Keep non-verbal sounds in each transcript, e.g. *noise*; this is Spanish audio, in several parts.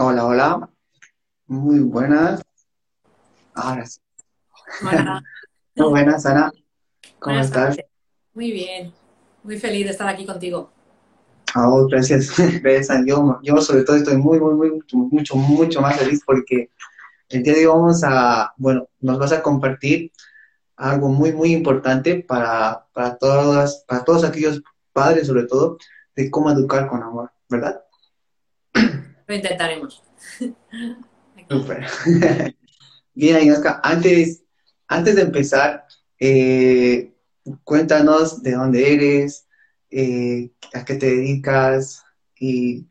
Hola, hola. Muy buenas. Ahora sí. Hola, *laughs* Muy buenas, Ana. ¿Cómo buenas estás? Muy bien, muy feliz de estar aquí contigo. Oh, gracias. *laughs* Gracias. Yo, yo sobre todo estoy muy, muy, muy, mucho, mucho, mucho más feliz porque el día de hoy vamos a, bueno, nos vas a compartir algo muy, muy importante para, para todas, para todos aquellos padres, sobre todo, de cómo educar con amor, ¿verdad? Lo intentaremos. *laughs* Súper. *laughs* Bien, Agnieszka, antes, antes de empezar, eh, cuéntanos de dónde eres, eh, a qué te dedicas y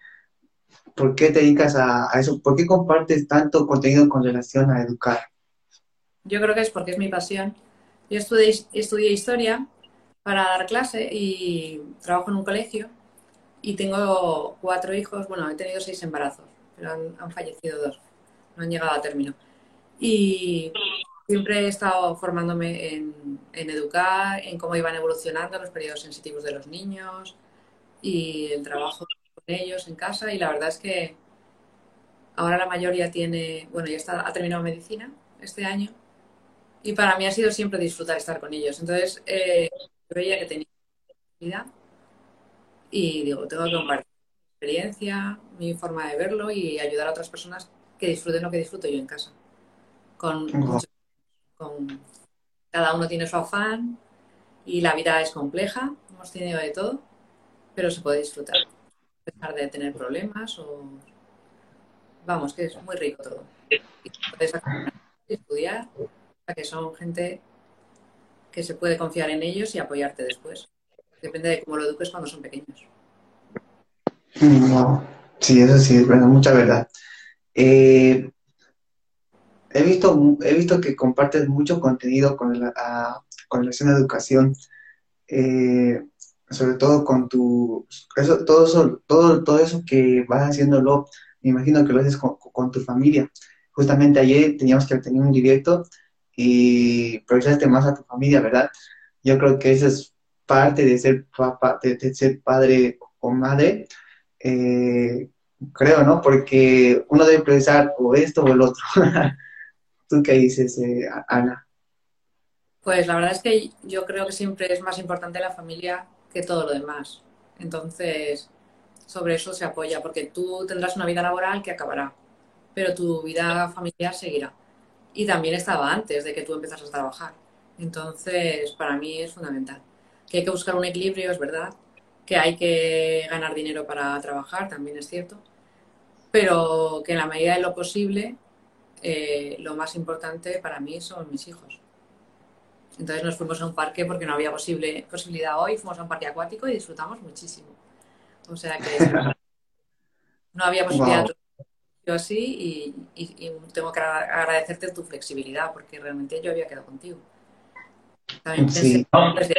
por qué te dedicas a, a eso, por qué compartes tanto contenido con relación a educar. Yo creo que es porque es mi pasión. Yo estudié, estudié historia para dar clase y trabajo en un colegio y tengo cuatro hijos. Bueno, he tenido seis embarazos, pero han, han fallecido dos, no han llegado a término. Y siempre he estado formándome en, en educar, en cómo iban evolucionando los periodos sensitivos de los niños y el trabajo con ellos en casa. Y la verdad es que ahora la mayoría tiene, bueno, ya está, ha terminado medicina este año y para mí ha sido siempre disfrutar estar con ellos. Entonces, eh, yo veía que tenía vida y digo, tengo que compartir mi experiencia, mi forma de verlo y ayudar a otras personas que disfruten lo que disfruto yo en casa. Con, mucho- con- cada uno tiene su afán y la vida es compleja, hemos tenido de todo, pero se puede disfrutar, a pesar de tener problemas o vamos, que es muy rico todo. Y puedes estudiar, que son gente que se puede confiar en ellos y apoyarte después. Depende de cómo lo eduques cuando son pequeños. Wow. Sí, eso sí, es mucha verdad. Eh, he visto, he visto que compartes mucho contenido con, la, a- con relación a educación. eh, sobre todo con tu, eso, todo eso, todo, todo eso que vas haciéndolo, me imagino que lo haces con, con tu familia. Justamente ayer teníamos que tener un directo y priorizaste más a tu familia, ¿verdad? Yo creo que eso es parte de ser de, ser padre o madre, eh, creo, ¿no? Porque uno debe priorizar o esto o el otro. *laughs* ¿Tú qué dices, eh, Ana? Pues la verdad es que yo creo que siempre es más importante la familia que todo lo demás. Entonces, sobre eso se apoya, porque tú tendrás una vida laboral que acabará, pero tu vida familiar seguirá. Y también estaba antes de que tú empezaras a trabajar. Entonces, para mí es fundamental. Que hay que buscar un equilibrio, es verdad. Que hay que ganar dinero para trabajar, también es cierto. Pero que en la medida de lo posible, eh, lo más importante para mí son mis hijos. Entonces nos fuimos a un parque porque no había posible, posibilidad hoy, fuimos a un parque acuático y disfrutamos muchísimo. O sea que *laughs* no había posibilidad Wow, yo así y, y- y tengo que agra- agradecerte tu flexibilidad porque realmente yo había quedado contigo. También pensé sí. desde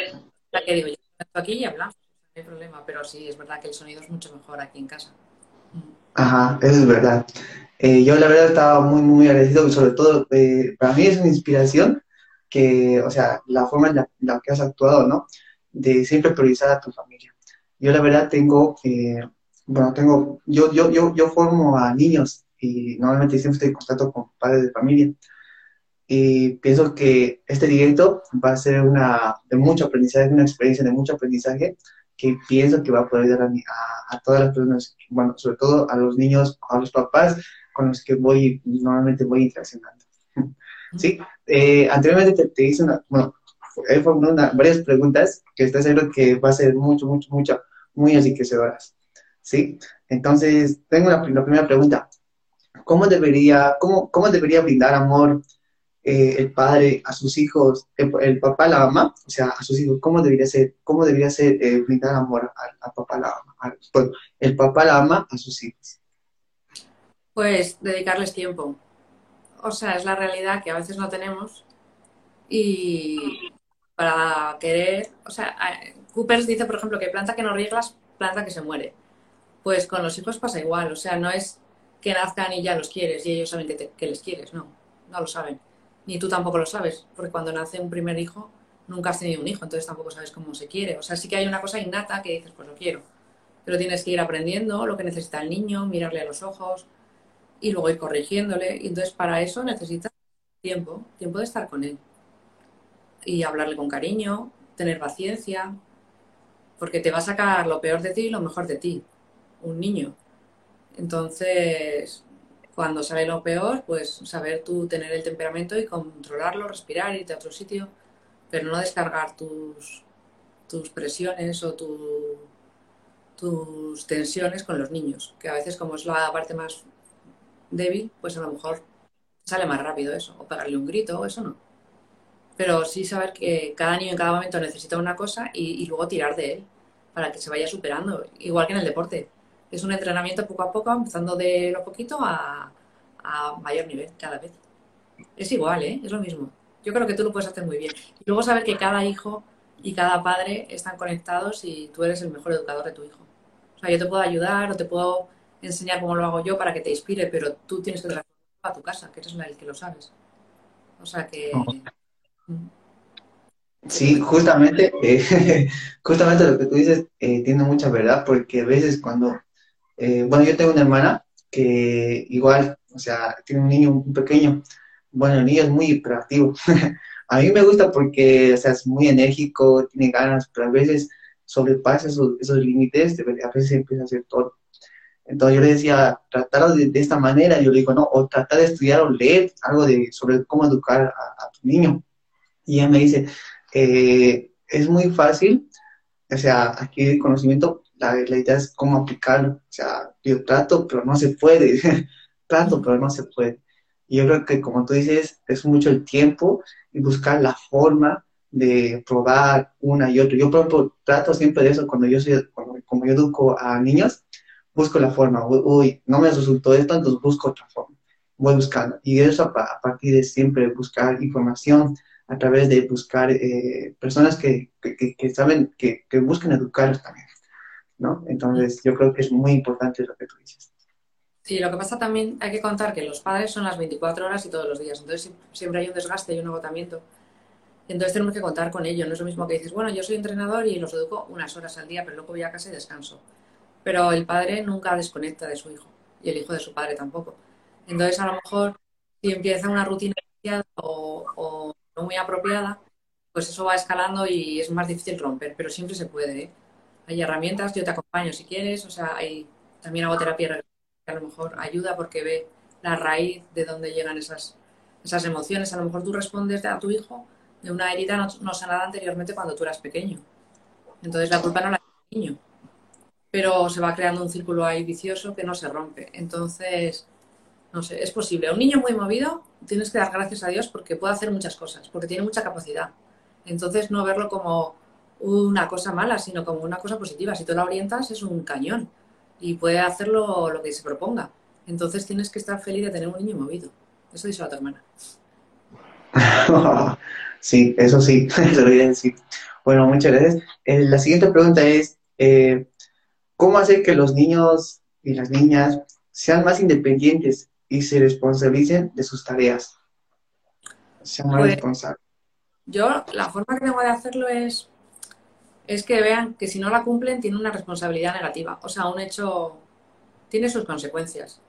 la que digo, yo aquí y hablamos, no hay problema, pero sí, es verdad que el sonido es mucho mejor aquí en casa. Ajá, eso es verdad. Eh, yo la verdad estaba muy, muy agradecido, sobre todo, eh, para mí es una inspiración que, o sea, la forma en la, la que has actuado, ¿no? De siempre priorizar a tu familia. Yo la verdad tengo, eh, bueno, tengo, yo, yo, yo, yo formo a niños y normalmente siempre estoy en contacto con padres de familia y pienso que este directo va a ser una de mucho aprendizaje, una experiencia de mucho aprendizaje que pienso que va a poder ayudar a, a, a todas las personas, bueno, sobre todo a los niños, a los papás con los que voy, normalmente voy interaccionando. *laughs* Sí, eh, anteriormente te, te hice una, bueno, he formulado varias preguntas que estoy seguro que va a ser mucho, mucho, mucho, muy enriquecedoras. Sí, entonces tengo la, la primera pregunta. ¿Cómo debería, cómo, cómo debería brindar amor eh, el padre a sus hijos, el, papá la mamá, o sea, a sus hijos, ¿cómo debería ser, cómo debería ser eh, brindar amor al, papá la mamá? El papá la mamá a sus hijos. Pues dedicarles tiempo. O sea, es la realidad que a veces no tenemos y para querer, o sea, Coopers dice, por ejemplo, que planta que no riegas, planta que se muere. Pues con los hijos pasa igual, o sea, no es que nazcan y ya los quieres y ellos saben que, que les quieres, no, no lo saben. Ni tú tampoco lo sabes, porque cuando nace un primer hijo, nunca has tenido un hijo, entonces tampoco sabes cómo se quiere. O sea, sí que hay una cosa innata que dices, pues lo quiero, pero tienes que ir aprendiendo lo que necesita el niño, mirarle a los ojos, y luego ir corrigiéndole. Y entonces para eso necesitas tiempo, tiempo de estar con él. Y hablarle con cariño, tener paciencia, porque te va a sacar lo peor de ti y lo mejor de ti, un niño. Entonces, cuando sale lo peor, pues saber tú tener el temperamento y controlarlo, respirar, irte a otro sitio, pero no descargar tus, tus presiones o tus tensiones con los niños, que a veces como es la parte más débil, pues a lo mejor sale más rápido eso, o pegarle un grito, o eso no. Pero sí saber que cada niño en cada momento necesita una cosa y, luego tirar de él para que se vaya superando, igual que en el deporte. Es un entrenamiento poco a poco, empezando de lo poquito a, a mayor nivel cada vez. Es igual, ¿eh? Es lo mismo. Yo creo que tú lo puedes hacer muy bien. Y luego saber que cada hijo y cada padre están conectados y tú eres el mejor educador de tu hijo. O sea, yo te puedo ayudar o te puedo enseñar cómo lo hago yo para que te inspire, pero tú tienes que transformarlo a tu casa, que eres el que lo sabes. O sea que... Mm. Sí, justamente, *laughs* eh, justamente lo que tú dices eh, tiene mucha verdad, porque a veces cuando, eh, bueno, yo tengo una hermana que igual, o sea, tiene un niño muy pequeño, bueno, el niño es muy hiperactivo. *laughs* a mí me gusta porque, o sea, es muy enérgico, tiene ganas, pero a veces sobrepasa esos, esos límites, a veces empieza a hacer todo. Entonces yo le decía, tratar de, esta manera, yo le digo, no, o tratar de estudiar o leer algo de, sobre cómo educar a, tu niño. Y ella me dice, eh, es muy fácil, o sea, adquirir conocimiento, la, idea es cómo aplicarlo. O sea, yo trato, pero no se puede. *laughs* trato, pero no se puede. Y yo creo que, como tú dices, es mucho el tiempo y buscar la forma de probar una y otra. Yo, por trato siempre de eso cuando yo soy, cuando, como yo educo a niños, busco la forma. Uy, no me resultó esto, entonces busco otra forma. Voy buscando. Y eso a, partir de siempre buscar información, a través de buscar eh, personas que, que, saben, que, que buscan educarlos también. ¿No? Entonces, yo creo que es muy importante lo que tú dices. Sí, lo que pasa también, hay que contar que los padres son las 24 horas y todos los días, entonces siempre hay un desgaste y un agotamiento. Entonces tenemos que contar con ello, no es lo mismo que dices, bueno, yo soy entrenador y los educo unas horas al día, pero luego voy a casa y descanso. Pero el padre nunca desconecta de su hijo y el hijo de su padre tampoco. Entonces a lo mejor si empieza una rutina o, o no muy apropiada, pues eso va escalando y es más difícil romper, pero siempre se puede. ¿eh? Hay herramientas, yo te acompaño si quieres, o sea, hay, también hago terapia que a lo mejor ayuda porque ve la raíz de dónde llegan esas, esas emociones. A lo mejor tú respondes a tu hijo de una herida no, sanada anteriormente cuando tú eras pequeño. Entonces la culpa no la tiene el niño. Pero se va creando un círculo ahí vicioso que no se rompe. Entonces, no sé, es posible. A un niño muy movido tienes que dar gracias a Dios porque puede hacer muchas cosas, porque tiene mucha capacidad. Entonces no verlo como una cosa mala, sino como una cosa positiva. Si tú la orientas es un cañón y puede hacerlo lo que se proponga. Entonces tienes que estar feliz de tener un niño movido. Eso dice a tu hermana. *laughs* sí, eso sí, *laughs* eso lo voy a decir. Bueno, muchas gracias. Eh, la siguiente pregunta es, eh, ¿cómo hacer que los niños y las niñas sean más independientes y se responsabilicen de sus tareas? Sean más pues, responsables. Yo, la forma que tengo de hacerlo es es que vean que si no la cumplen tiene una responsabilidad negativa. O sea, un hecho tiene sus consecuencias.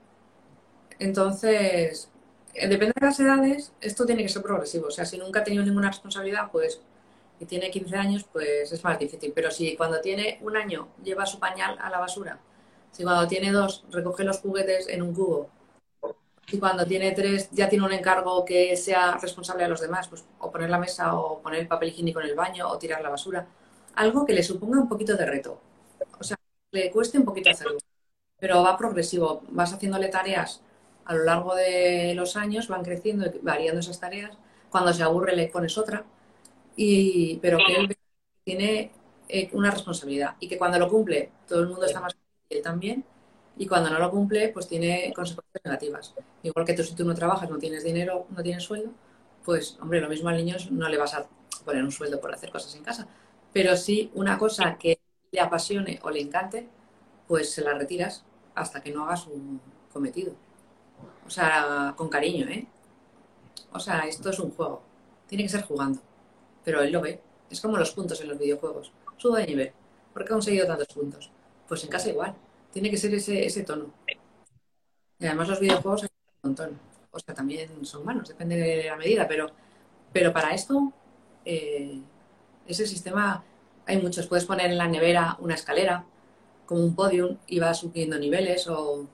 Entonces, eh, depende de las edades, esto tiene que ser progresivo. O sea, si nunca ha tenido ninguna responsabilidad, pues, y tiene 15 años, pues es más difícil. Pero si cuando tiene un año lleva su pañal a la basura, si cuando tiene dos recoge los juguetes en un cubo, y cuando tiene tres ya tiene un encargo que sea responsable a los demás, pues o poner la mesa o poner el papel higiénico en el baño o tirar la basura algo que le suponga un poquito de reto. O sea, le cueste un poquito hacerlo. Pero va progresivo. Vas haciéndole tareas a lo largo de los años, van creciendo variando esas tareas. Cuando se aburre le pones otra. Y, pero que él tiene eh, una responsabilidad y que cuando lo cumple todo el mundo está más y él también. Y cuando no lo cumple, pues tiene consecuencias negativas. Igual que tú si tú no trabajas, no tienes dinero, no tienes sueldo, pues hombre, lo mismo al niño no le vas a poner un sueldo por hacer cosas en casa pero si una cosa que le apasione o le encante, pues se la retiras hasta que no haga su cometido. O sea, con cariño, ¿eh? O sea, esto es un juego. Tiene que ser jugando. Pero él lo ve. Es como los puntos en los videojuegos. Sube de nivel. ¿Por qué ha conseguido tantos puntos? Pues en casa igual. Tiene que ser ese, ese tono. Y además los videojuegos hay un montón. O sea, también son malos, depende de la medida, pero, pero para esto, eh, ese sistema, hay muchos. Puedes poner en la nevera una escalera, como un podium, y vas subiendo niveles, o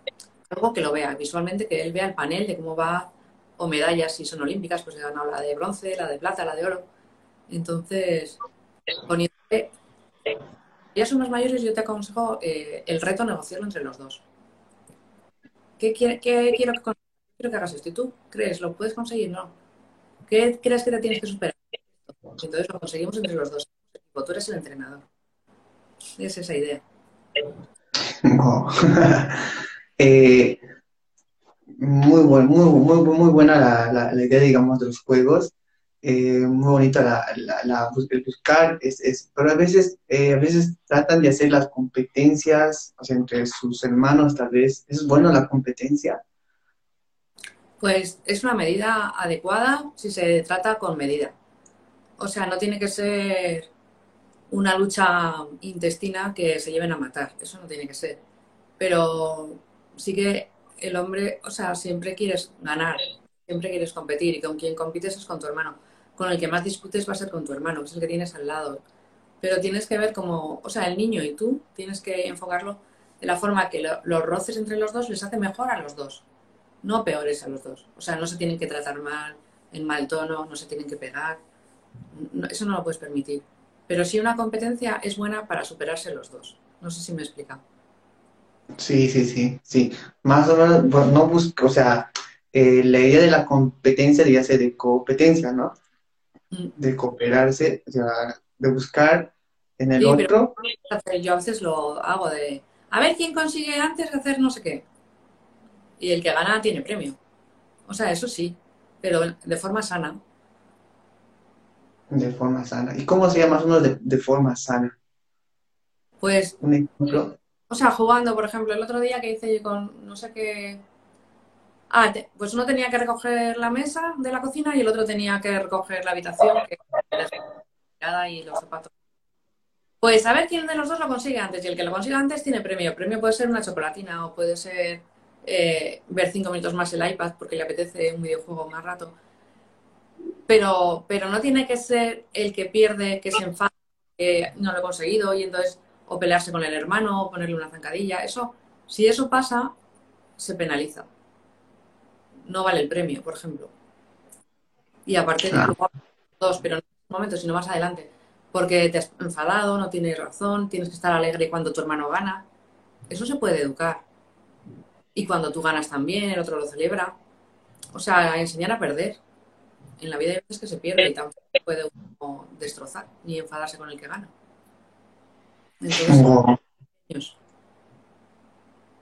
algo que lo vea visualmente, que él vea el panel de cómo va, o medallas, si son olímpicas, pues han la de bronce, la de plata, la de oro. Entonces, poniendo ya son más mayores, yo te aconsejo eh, el reto negociarlo entre los dos. ¿Qué, quiero, que quiero que hagas esto? ¿Y tú crees? ¿Lo puedes conseguir? No. ¿Qué crees que te tienes que superar? Entonces lo conseguimos entre los dos. Tú eres el entrenador. Es esa idea. *laughs* Eh, muy, muy, muy, muy buena la, la, idea, digamos, de los juegos. Eh, muy bonita la, la, el buscar, es, es, pero a veces, eh, a veces tratan de hacer las competencias, o sea, entre sus hermanos tal vez. ¿Es bueno la competencia? Pues es una medida adecuada si se trata con medida. O sea, no tiene que ser una lucha intestina que se lleven a matar. Eso no tiene que ser. Pero sí que el hombre, o sea, siempre quieres ganar, siempre quieres competir y con quien compites es con tu hermano. Con el que más disputes va a ser con tu hermano, que es el que tienes al lado. Pero tienes que ver como, o sea, el niño y tú tienes que enfocarlo de la forma que los roces entre los dos les hace mejor a los dos, no peores a los dos. O sea, no se tienen que tratar mal, en mal tono, no se tienen que pegar. Eso no lo puedes permitir. Pero sí una competencia es buena para superarse los dos. No sé si me explica. Sí, sí, sí, sí. Más o menos, no busco, o sea, eh, la idea de la competencia debería ser de competencia, ¿no? Mm. De cooperarse, o sea, de buscar en el otro. yo a veces lo hago de, a ver quién consigue antes hacer no sé qué. Y el que gana tiene premio. O sea, eso sí, pero de forma sana. De forma sana. ¿Y cómo se llama uno de, de forma sana? Pues. Un ejemplo. O sea, jugando, por ejemplo, el otro día que hice con no sé qué. Ah, pues uno tenía que recoger la mesa de la cocina y el otro tenía que recoger la habitación que y los zapatos. Pues a ver quién de los dos lo consigue antes. Y el que lo consiga antes tiene premio. El premio puede ser una chocolatina o puede ser eh, ver cinco minutos más el iPad porque le apetece un videojuego más rato. Pero, pero no tiene que ser el que pierde, que se enfada, que no lo he conseguido y entonces o pelearse con el hermano, o ponerle una zancadilla. Eso, si eso pasa, se penaliza. No vale el premio, por ejemplo. Y aparte de dos, pero no en este momento, sino más adelante. Porque te has enfadado, no tienes razón, tienes que estar alegre cuando tu hermano gana. Eso se puede educar. Y cuando tú ganas también, el otro lo celebra. O sea, enseñar a perder. En la vida hay veces que se pierde y tampoco puede uno destrozar ni enfadarse con el que gana.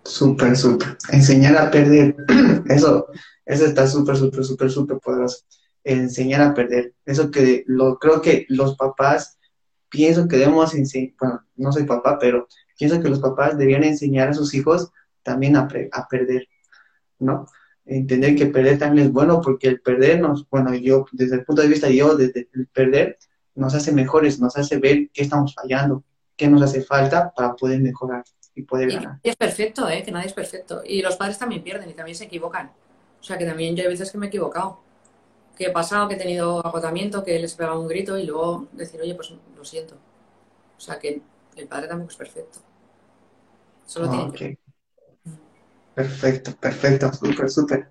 Súper, súper. Enseñar a perder. *clears throat* Eso, eso está súper, súper, súper, súper poderoso. Enseñar a perder. Eso que lo creo que los papás, pienso que debemos enseñar, bueno, no soy papá, pero pienso que los papás deberían enseñar a sus hijos también a, a perder, ¿no? Entender que perder también es bueno porque el perder nos, bueno, yo, desde el punto de vista yo, desde el perder, nos hace mejores, nos hace ver qué estamos fallando, qué nos hace falta para poder mejorar y poder ganar. Y es perfecto, ¿eh? que nadie es perfecto. Y los padres también pierden y también se equivocan. O sea, que también yo hay veces que me he equivocado. Que he pasado, que he tenido agotamiento, que les he pegado un grito y luego decir, oye, pues lo siento. O sea, que el padre tampoco es perfecto. Solo tiene que... Perfecto, perfecto, súper, súper.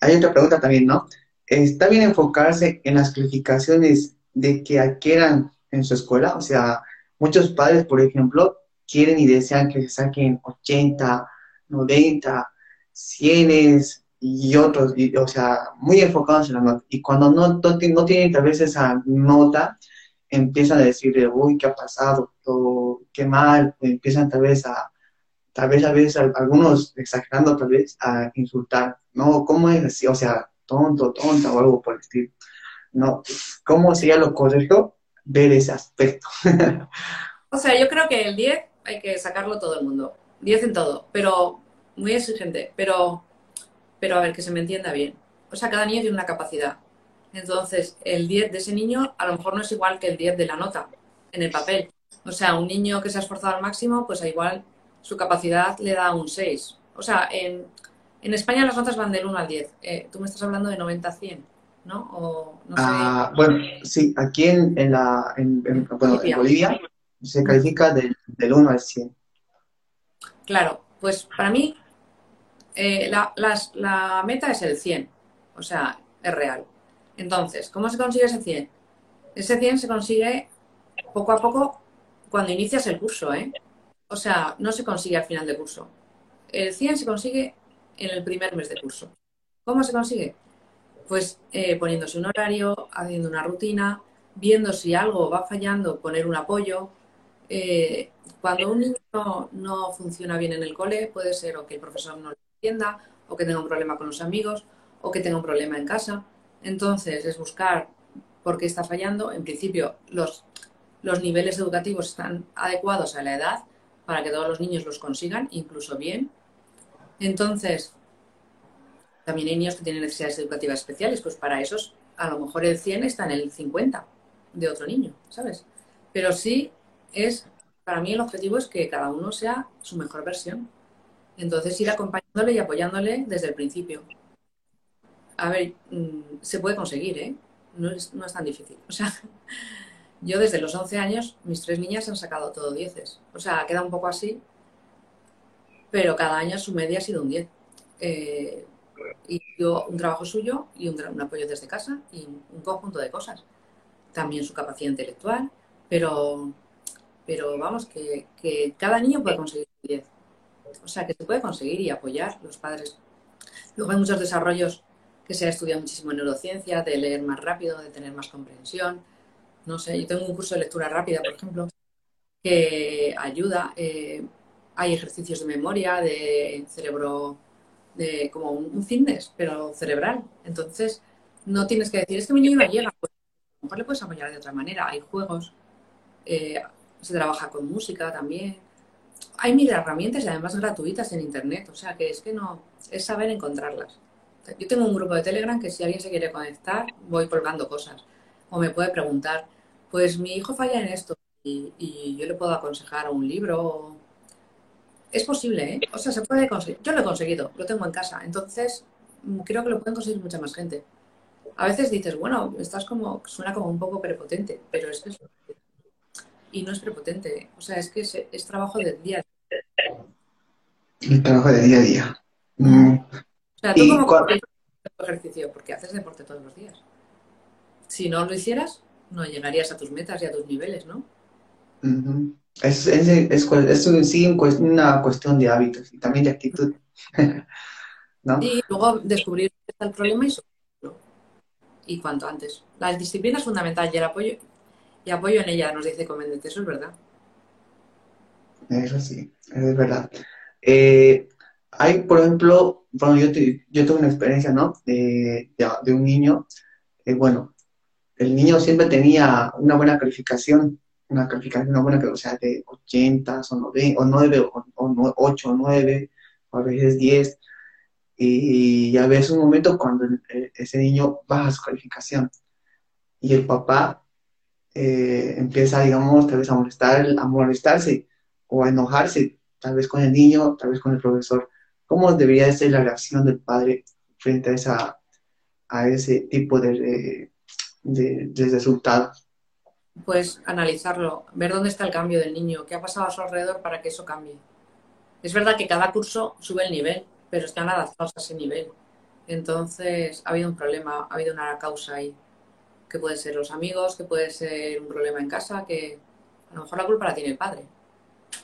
Hay otra pregunta también, ¿no? ¿Está bien enfocarse en las calificaciones de que adquieran en su escuela? O sea, Muchos padres, por ejemplo, quieren y desean que se saquen 80, 90, 100 y otros, o sea, muy enfocados en la nota. Y cuando no, no, tienen tal vez esa nota, empiezan a decirle, uy, ¿qué ha pasado? O, qué mal, empiezan tal vez a, tal vez a veces algunos exagerando tal vez a insultar, no, ¿cómo es así? O sea, tonto, tonta o algo por el estilo. No, ¿cómo sería lo correcto? ver ese aspecto. *laughs* o sea, yo creo que el 10 hay que sacarlo todo el mundo. 10 en todo, pero muy exigente, pero, pero a ver, que se me entienda bien. O sea, cada niño tiene una capacidad. Entonces, el 10 de ese niño a lo mejor no es igual que el 10 de la nota en el papel. O sea, un niño que se ha esforzado al máximo, pues igual su capacidad le da un 6. O sea, en, En España las notas van del 1 al 10. Eh, tú me estás hablando de 90 a 100, ¿no? O, no sé. Ah, bueno, sí, aquí en, en la, en, Bolivia. se califica del, del, 1 al 100. Claro, pues para mí eh, la, la meta es el 100, o sea, es real. Entonces, ¿cómo se consigue ese 100? Ese 100 se consigue poco a poco cuando inicias el curso, ¿eh? O sea, no se consigue al final del curso. El 100 se consigue en el primer mes de curso. ¿Cómo se consigue? Pues eh, poniéndose un horario, haciendo una rutina, viendo si algo va fallando, poner un apoyo. Eh, cuando un niño no, funciona bien en el cole, puede ser o que el profesor no lo entienda, o que tenga un problema con los amigos, o que tenga un problema en casa. Entonces, es buscar por qué está fallando. En principio, los, los niveles educativos están adecuados a la edad para que todos los niños los consigan, incluso bien. Entonces, también hay niños que tienen necesidades educativas especiales, pues para esos a lo mejor el 100 está en el 50 de otro niño, ¿sabes? Pero sí es, para mí el objetivo es que cada uno sea su mejor versión. Entonces ir acompañándole y apoyándole desde el principio. A ver, mm, se puede conseguir, ¿eh? No es, no es tan difícil. O sea, *laughs* yo desde los 11 años, mis tres niñas han sacado todo dieces. O sea, queda un poco así, pero cada año su media ha sido un 10. Eh, y yo un trabajo suyo y un, apoyo desde casa y un conjunto de cosas. También su capacidad intelectual, pero, pero vamos, que, que cada niño puede conseguir un 10. O sea, que se puede conseguir y apoyar los padres. Luego hay muchos desarrollos que se ha estudiado muchísimo en neurociencia, de leer más rápido, de tener más comprensión. No sé, yo tengo un curso de lectura rápida, por ejemplo, que ayuda. Eh, hay ejercicios de memoria, de cerebro, de como un, fitness, pero cerebral. Entonces, no tienes que decir, es que mi niño no llega. Pues, a lo mejor le puedes apoyar de otra manera. Hay juegos, eh, se trabaja con música también. Hay mil herramientas y además gratuitas en Internet. O sea, que es que no, es saber encontrarlas. Yo tengo un grupo de Telegram que si alguien se quiere conectar, voy colgando cosas. O me puede preguntar, pues mi hijo falla en esto y, y yo le puedo aconsejar un libro es posible, ¿eh? O sea, se puede conseguir. Yo lo he conseguido, lo tengo en casa. Entonces, mm, creo que lo pueden conseguir mucha más gente. A veces dices, bueno, estás como, suena como un poco prepotente, pero es que es... Y no es prepotente. O sea, es que es, trabajo del día a día. El trabajo de día a día. Mm. O sea, tú como ejercicio, porque haces deporte todos los días. Si no lo hicieras, no llegarías a tus metas y a tus niveles, ¿no? Es, es, es, sí una cuestión de hábitos y también de actitud. *laughs* Y luego descubrir el problema y solucionarlo. Y cuanto antes. La disciplina es fundamental y el apoyo, y apoyo en ella, nos dice Comendete, eso es verdad. Eso sí, es verdad. Eh, hay, por ejemplo, bueno, yo, yo tuve una experiencia, ¿no? De, de, un niño, eh, bueno, el niño siempre tenía una buena calificación una calificación una buena, o sea, de 80 o 9, o 9, o, 8 o 9, o a veces 10. Y ya ves un momento cuando ese niño baja su calificación y el papá eh, empieza, digamos, tal vez a molestar, a molestarse o a enojarse, tal vez con el niño, tal vez con el profesor. ¿Cómo debería ser la reacción del padre frente a, a ese tipo de, de, de pues analizarlo, ver dónde está el cambio del niño, qué ha pasado a su alrededor para que eso cambie. Es verdad que cada curso sube el nivel, pero están adaptados a ese nivel. Entonces, ha habido un problema, ha habido una causa ahí, que puede ser los amigos, que puede ser un problema en casa, que a lo mejor la culpa la tiene el padre.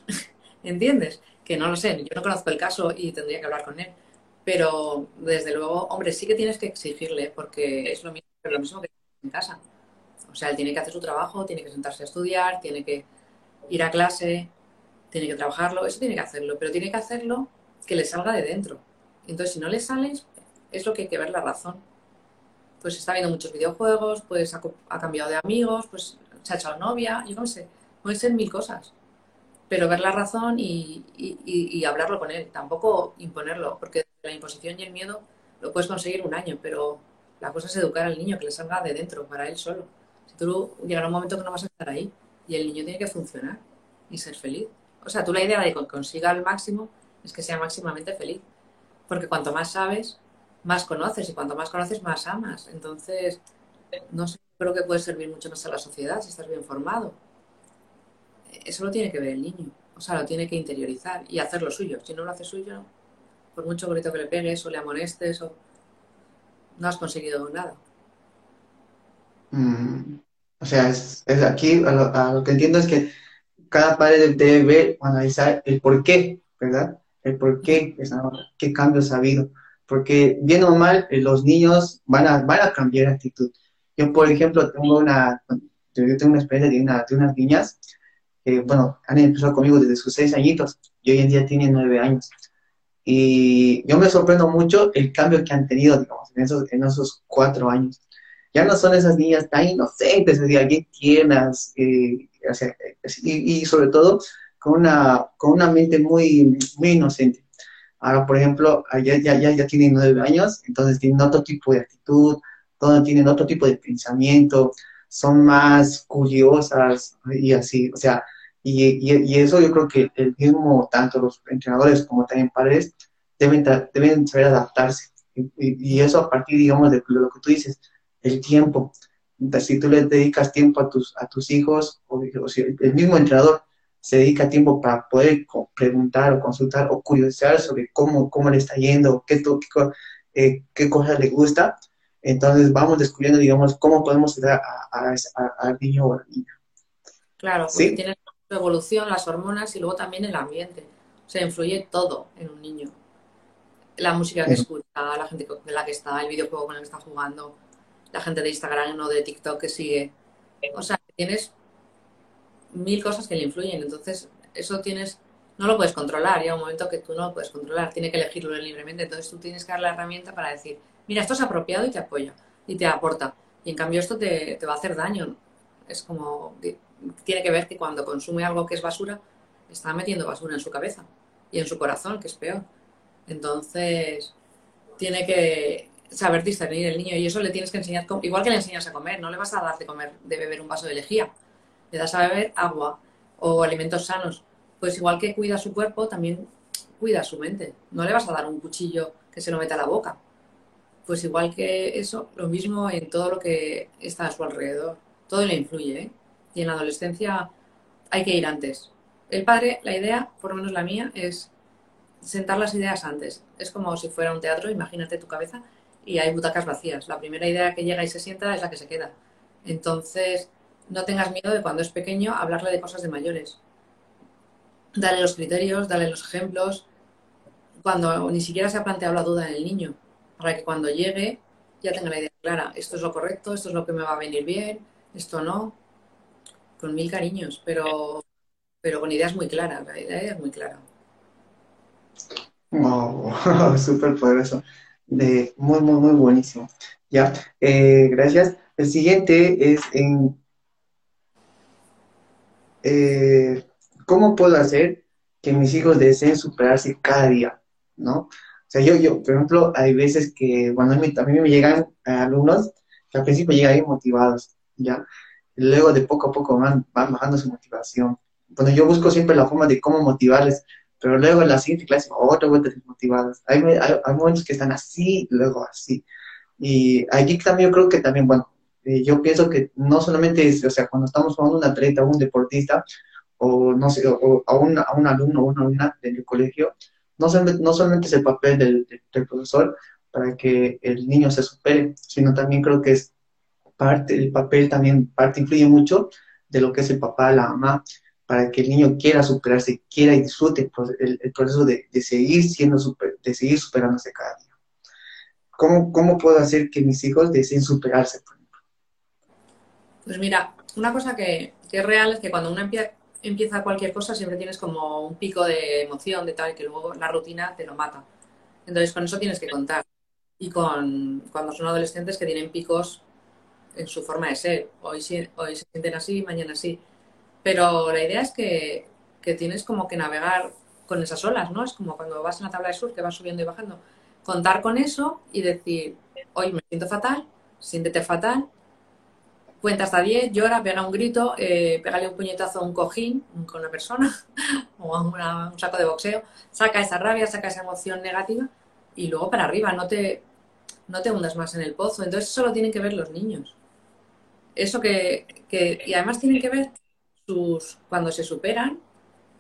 *laughs* ¿Entiendes? Que no lo sé, yo no conozco el caso y tendría que hablar con él. Pero, desde luego, hombre, sí que tienes que exigirle, porque es lo mismo, lo mismo que en casa o sea, él tiene que hacer su trabajo, tiene que sentarse a estudiar, tiene que ir a clase, tiene que trabajarlo, eso tiene que hacerlo, pero tiene que hacerlo que le salga de dentro. Entonces, si no le sales, es lo que hay que ver la razón. Pues está viendo muchos videojuegos, pues ha, cambiado de amigos, pues se ha echado novia, yo no sé, pueden ser mil cosas. Pero ver la razón y, y hablarlo con él, tampoco imponerlo, porque la imposición y el miedo lo puedes conseguir un año, pero la cosa es educar al niño, que le salga de dentro, para él solo. Tú llegará un momento que no vas a estar ahí y el niño tiene que funcionar y ser feliz. O sea, tú la idea de que consiga el máximo es que sea máximamente feliz. porque cuanto más sabes, más conoces y cuanto más conoces, más amas. Entonces, no sé, creo que puede servir mucho más a la sociedad si estás bien formado. Eso lo tiene que ver el niño, o sea, lo tiene que interiorizar y hacer lo suyo. Si no lo hace suyo, por mucho grito que le pegues o le amonestes, o... no has conseguido nada. Mm, o sea, es, aquí a lo, que entiendo es que cada padre debe ver o analizar el por qué, ¿verdad? El por qué, qué cambios ha habido. Porque bien o mal, eh, los niños van a, van a cambiar actitud. Yo, por ejemplo, tengo una, yo tengo una experiencia de, una, de unas niñas que, bueno, han empezado conmigo desde sus seis añitos y hoy en día tienen nueve años. Y yo me sorprendo mucho el cambio que han tenido, digamos, en esos, en esos cuatro años. Ya no son esas niñas tan inocentes, es decir, bien tiernas, eh, y, sobre todo con una, con una mente muy, muy inocente. Ahora, por ejemplo, ya, ya, ya, ya tienen nueve años, entonces tienen otro tipo de actitud, tienen otro tipo de pensamiento, son más curiosas y así, o sea, y, y, eso yo creo que el mismo, tanto los entrenadores como también padres, deben, deben saber adaptarse. Y, eso a partir, digamos, de lo que tú dices, el tiempo. Si tú le dedicas tiempo a tus, a tus hijos, o, si el mismo entrenador se dedica tiempo para poder preguntar o consultar o curiosear sobre cómo, cómo le está yendo, qué, qué, eh, qué cosas le gusta, entonces vamos descubriendo, digamos, cómo podemos ayudar al niño o a la niña. Claro, porque ¿Sí? Su evolución, las hormonas y luego también el ambiente. O sea, influye todo en un niño. La música que escucha, la gente con la que está, el videojuego con el que está jugando, la gente de Instagram o de TikTok que sigue. O sea, tienes mil cosas que le influyen. Entonces, eso tienes, no lo puedes controlar. Llega un momento que tú no lo puedes controlar, tiene que elegirlo libremente. Entonces, tú tienes que dar la herramienta para decir, mira, esto es apropiado y te apoya y te aporta. Y en cambio esto te, va a hacer daño. Es como, tiene que ver que cuando consume algo que es basura, está metiendo basura en su cabeza y en su corazón, que es peor. Entonces, tiene que saber discernir el niño y eso le tienes que enseñar, igual que le enseñas a comer, no le vas a dar de comer, de beber un vaso de lejía, le das a beber agua o alimentos sanos. Pues igual que cuida su cuerpo, también cuida su mente. No le vas a dar un cuchillo que se lo meta a la boca pues igual que eso, lo mismo en todo lo que está a su alrededor. Todo le influye, ¿eh? Y en la adolescencia hay que ir antes. El padre, la idea, por lo menos la mía, es sentar las ideas antes. Es como si fuera un teatro, imagínate tu cabeza y hay butacas vacías. La primera idea que llega y se sienta es la que se queda. Entonces, no tengas miedo de cuando es pequeño hablarle de cosas de mayores. Dale los criterios, dale los ejemplos, cuando ni siquiera se ha planteado la duda en el niño para que cuando llegue ya tenga la idea clara. Esto es lo correcto, esto es lo que me va a venir bien, esto no. Con mil cariños, pero, pero con ideas muy claras. La idea es muy clara. Wow, *laughs* súper poderoso. De, muy, muy, muy buenísimo. Ya, eh, gracias. El siguiente es en eh, cómo puedo hacer que mis hijos deseen superarse cada día, ¿no? sea, yo, yo, por ejemplo, hay veces que cuando a mí, me llegan alumnos que al principio llegan ahí motivados, ¿ya? Luego de poco a poco van, van bajando su motivación. Bueno, yo busco siempre la forma de cómo motivarles, pero luego en la siguiente clase, otra vuelta desmotivados. Hay, hay, hay, momentos que están así, luego así. Y aquí también yo creo que también, bueno, eh, yo pienso que no solamente es, o sea, cuando estamos jugando un atleta o un deportista, o no sé, o, a, un, a un alumno o una alumna del colegio, no solamente, no solamente es el papel del, del, profesor para que el niño se supere, sino también creo que es parte, el papel también, parte influye mucho de lo que es el papá, la mamá, para que el niño quiera superarse, quiera y disfrute el, proceso de, de, seguir siendo super, de seguir superándose cada día. ¿Cómo, ¿Cómo puedo hacer que mis hijos deseen superarse, por ejemplo? Pues mira, una cosa que, que es real es que cuando uno empieza, empieza cualquier cosa siempre tienes como un pico de emoción, de tal, que luego la rutina te lo mata. Entonces con eso tienes que contar. Y con cuando son adolescentes que tienen picos en su forma de ser. Hoy, hoy se sienten así, mañana así. Pero la idea es que, que tienes como que navegar con esas olas, ¿no? Es como cuando vas en la tabla de surf que vas subiendo y bajando. Contar con eso y decir, hoy me siento fatal, siéntete fatal, cuenta hasta 10, llora, pega un grito, eh, pégale un puñetazo a un cojín con una persona *laughs* o a un saco de boxeo, saca esa rabia, saca esa emoción negativa y luego para arriba, no te, no te hundas más en el pozo. Entonces eso lo tienen que ver los niños. Eso que, que, y además tienen que ver sus, cuando se superan,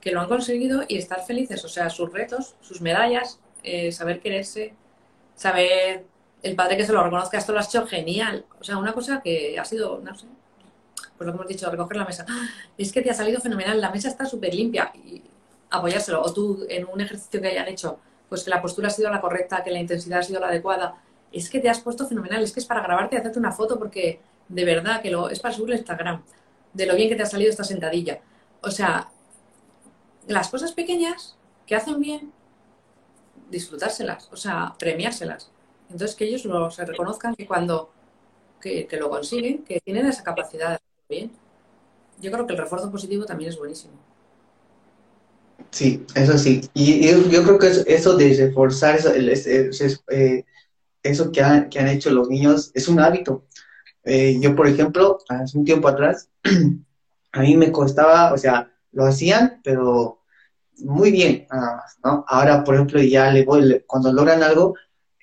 que lo han conseguido y estar felices, o sea, sus retos, sus medallas, eh, saber quererse, saber el padre que se lo reconozca, esto lo has hecho genial. O sea, una cosa que ha sido, no sé, pues lo que hemos dicho, recoger la mesa. ¡Ah! Es que te ha salido fenomenal, la mesa está súper limpia. Y apoyárselo. O tú, en un ejercicio que hayan hecho, pues que la postura ha sido la correcta, que la intensidad ha sido la adecuada. Es que te has puesto fenomenal, es que es para grabarte y hacerte una foto porque de verdad que lo es para subirle Instagram, de lo bien que te ha salido esta sentadilla. O sea, las cosas pequeñas que hacen bien, disfrutárselas, o sea, premiárselas. Entonces, que ellos lo, se reconozcan que cuando que, lo consiguen, que tienen esa capacidad de hacerlo bien. Yo creo que el refuerzo positivo también es buenísimo. Sí, eso sí. Y, yo, creo que eso, de reforzar eso, eh, eso que, que han hecho los niños es un hábito. Eh, yo, por ejemplo, hace un tiempo atrás, *clears throat* a mí me costaba, o sea, lo hacían, pero muy bien, nada más, ¿no? Ahora, por ejemplo, ya le voy, cuando logran algo,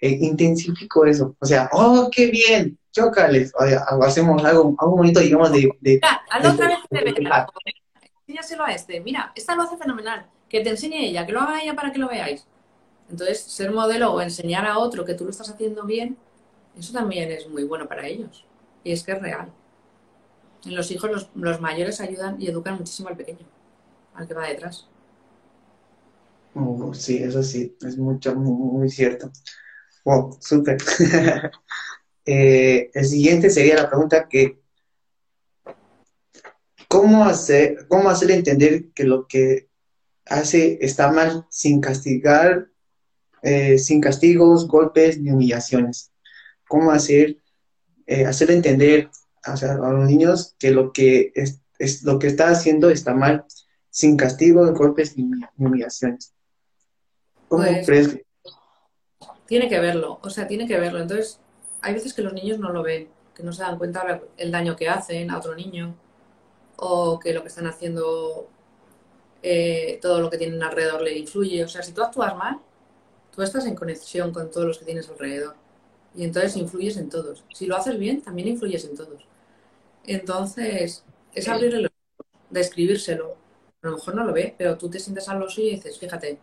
eh, intensifico eso. O sea, ¡oh, qué bien! Chócales. O sea, hacemos algo, algo bonito, digamos, de... de Mira, otra vez Enséñaselo a este. Mira, esta lo hace fenomenal. Que te enseñe ella, que lo haga ella para que lo veáis. Entonces, ser modelo o enseñar a otro que tú lo estás haciendo bien, eso también es muy bueno para ellos. Y es que es real. En los hijos, los, los mayores ayudan y educan muchísimo al pequeño al que va detrás. Oh, sí, eso sí, es mucho, muy, cierto. Wow, súper. *laughs* Eh, el siguiente sería la pregunta que, ¿cómo hacer, cómo hacer entender que lo que hace está mal sin castigar, eh, sin castigos, golpes ni humillaciones? ¿Cómo hacer, eh, hacer entender a los niños que lo que es, lo que está haciendo está mal sin castigo, golpes ni, humillaciones. ¿Cómo pues, crees Tiene que verlo, o sea, tiene que verlo. Entonces, hay veces que los niños no lo ven, que no se dan cuenta el daño que hacen a otro niño o que lo que están haciendo, eh, todo lo que tienen alrededor le influye. O sea, si tú actúas mal, tú estás en conexión con todos los que tienes alrededor y entonces influyes en todos. Si lo haces bien, también influyes en todos. Entonces, es abrirle los ojos, describírselo, a lo mejor no lo ve, pero tú te sientes al lo suyo y dices, fíjate,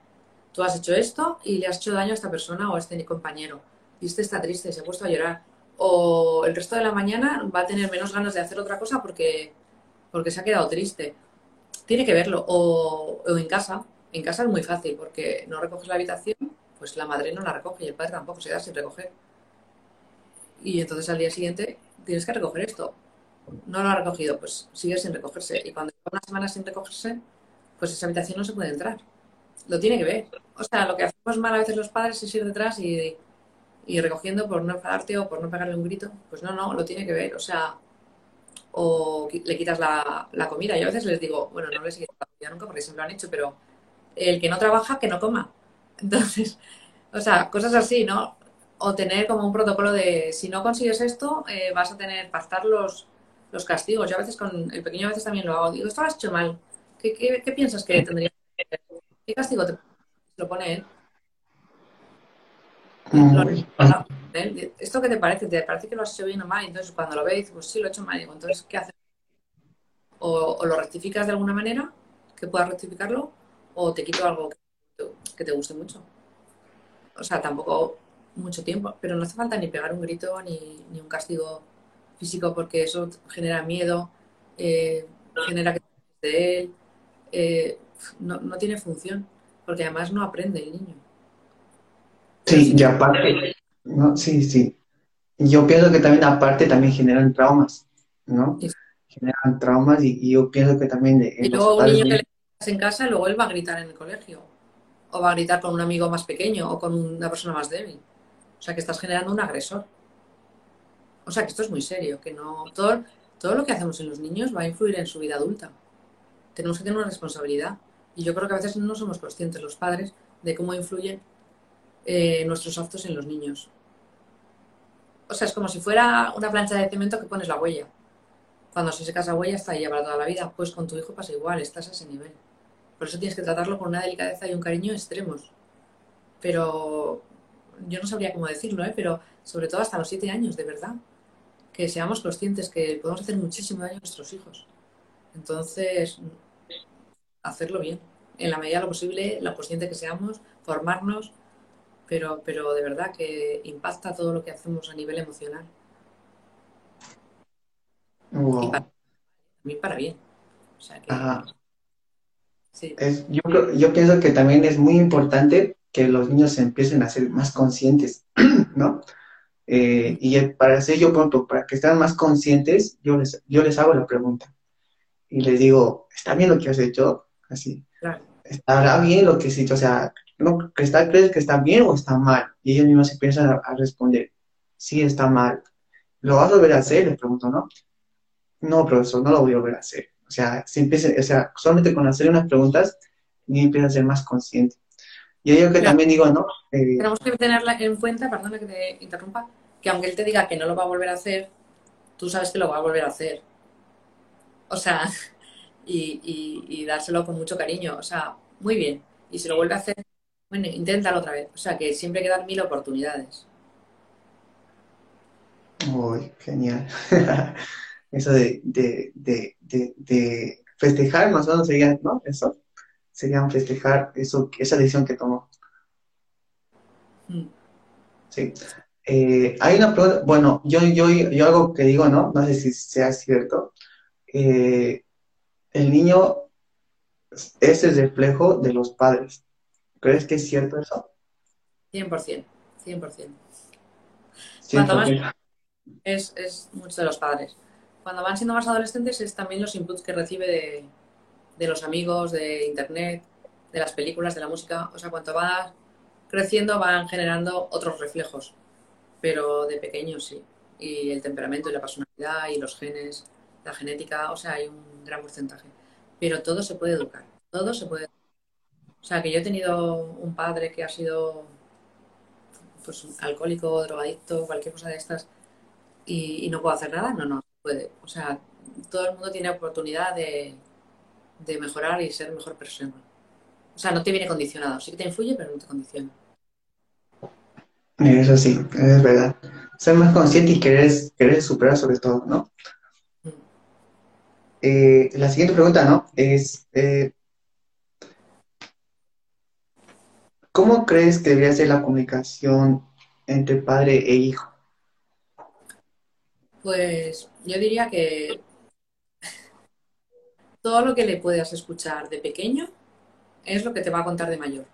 tú has hecho esto y le has hecho daño a esta persona o a este compañero. Y este está triste, se ha puesto a llorar. O el resto de la mañana va a tener menos ganas de hacer otra cosa porque, porque se ha quedado triste. Tiene que verlo. O, en casa. En casa es muy fácil porque no recoges la habitación, pues la madre no la recoge y el padre tampoco se da sin recoger. Y entonces al día siguiente tienes que recoger esto no lo ha recogido, pues sigue sin recogerse. Y cuando lleva una semana sin recogerse, pues esa habitación no se puede entrar. Lo tiene que ver. O sea, lo que hacemos mal a veces los padres es ir detrás y, recogiendo por no enfadarte o por no pegarle un grito. Pues no, no, lo tiene que ver. O sea, o le quitas la, comida. Yo a veces les digo, bueno, no les quitas la comida nunca porque siempre lo han hecho, pero el que no trabaja, que no coma. *laughs* Entonces, o sea, cosas así, ¿no? O tener como un protocolo de si no consigues esto, eh, vas a tener pactar los, los castigos. Yo a veces con el pequeño a veces también lo hago. Digo, esto lo has hecho mal. ¿Qué, qué, piensas que tendría que hacer? ¿Qué castigo te lo pone él? ¿Esto qué te parece? ¿Te parece que lo has hecho bien o mal? Entonces cuando lo veis, pues sí, lo he hecho mal. Digo, entonces, ¿qué haces? O, lo rectificas de alguna manera, que puedas rectificarlo, o te quito algo que te guste mucho. O sea, tampoco mucho tiempo, pero no hace falta ni pegar un grito ni, ni un castigo físico porque eso genera miedo, eh, genera que de él, eh, no, no, tiene función, porque además no aprende el niño. Sí, y aparte, no, sí, sí. Yo pienso que también aparte también generan traumas, ¿no? Generan traumas y, yo pienso que también... y luego un niño que le en casa, luego él va a gritar en el colegio. O va a gritar con un amigo más pequeño o con una persona más débil. O sea que estás generando un agresor. O sea que esto es muy serio, que no todo, todo lo que hacemos en los niños va a influir en su vida adulta. Tenemos que tener una responsabilidad. Y yo creo que a veces no somos conscientes los padres de cómo influyen eh, nuestros actos en los niños. O sea, es como si fuera una plancha de cemento que pones la huella. Cuando se seca esa huella está ahí para toda la vida. Pues con tu hijo pasa igual, estás a ese nivel. Por eso tienes que tratarlo con una delicadeza y un cariño extremos. Pero yo no sabría cómo decirlo, ¿eh? pero sobre todo hasta los siete años, de verdad. Que seamos conscientes que podemos hacer muchísimo daño a nuestros hijos. Entonces, hacerlo bien. En la medida de lo posible, lo consciente que seamos, formarnos, pero, pero de verdad que impacta todo lo que hacemos a nivel emocional. Y para, para bien. O sea que, es, yo, yo pienso que también es muy importante que los niños empiecen a ser más conscientes, *clears throat* ¿no? Eh, y para ser yo pronto, para que estén más conscientes, yo les, yo les hago la pregunta y les digo, ¿está bien lo que has hecho? Así. ¿Estará bien lo que has hecho? O sea, ¿no, está, ¿crees que está bien o está mal? Y ellos mismos empiezan a, a responder, sí, está mal. ¿Lo vas a volver a hacer? Les pregunto, ¿no? No, profesor, no lo voy a volver a hacer. O sea, si o sea, solamente con hacer unas preguntas, ni empieza a ser más consciente. Y yo que también digo, ¿no? Eh, Tenemos que tener en cuenta, perdona que te interrumpa, que aunque él te diga que no lo va a volver a hacer, tú sabes que lo va a volver a hacer. O sea, *laughs* y, y, dárselo con mucho cariño. O sea, muy bien. Y si lo vuelve a hacer, bueno, inténtalo otra vez. O sea, que siempre hay que dar mil oportunidades. Uy, genial. *laughs* Eso de, de, de, de, festejar, más o menos sería, ¿no? Eso. Sería un festejar eso, esa decisión que tomó. Mm. Sí. Eh, hay una pregunta, bueno, yo, yo, yo algo que digo, ¿no? No sé si sea cierto. Eh, el niño es el reflejo de los padres. ¿Crees que es cierto eso? 100%, 100%. Cuanto más es, es mucho de los padres cuando van siendo más adolescentes es también los inputs que recibe de, los amigos, de internet, de las películas, de la música. O sea, cuanto va creciendo van generando otros reflejos, pero de pequeños sí. Y el temperamento y la personalidad y los genes, la genética, o sea, hay un gran porcentaje. Pero todo se puede educar, todo se puede O sea, que yo he tenido un padre que ha sido pues alcohólico, drogadicto, cualquier cosa de estas, y, y no puedo hacer nada, no, no, puede. O sea, todo el mundo tiene oportunidad de, mejorar y ser mejor persona. O sea, no te viene condicionado. Sí que te influye, pero no te condiciona. Eso sí, es verdad. Ser más consciente y querer, querer superar sobre todo, ¿no? Mm. Eh, la siguiente pregunta, ¿no? Es, eh, ¿cómo crees que debería ser la comunicación entre padre e hijo? Pues yo diría que todo lo que le puedas escuchar de pequeño es lo que te va a contar de mayor.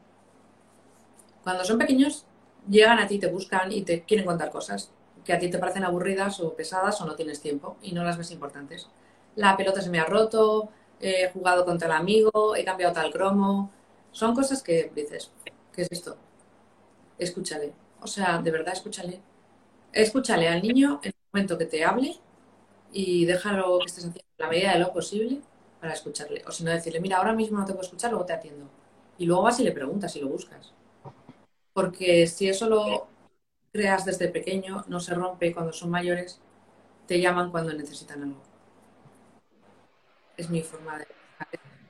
Cuando son pequeños, llegan a ti, te buscan y te quieren contar cosas que a ti te parecen aburridas o pesadas o no tienes tiempo y no las ves importantes. La pelota se me ha roto, he jugado contra el amigo, he cambiado tal cromo. Son cosas que dices, ¿qué es esto? Escúchale. O sea, de verdad, escúchale. Escúchale al niño en el momento que te hable y déjalo que estés haciendo la medida de lo posible para escucharle. O si no, decirle, mira, ahora mismo no te puedo escuchar, luego te atiendo. Y luego vas y le preguntas y lo buscas. Porque si eso lo creas desde pequeño, no se rompe cuando son mayores, te llaman cuando necesitan algo. Es mi forma de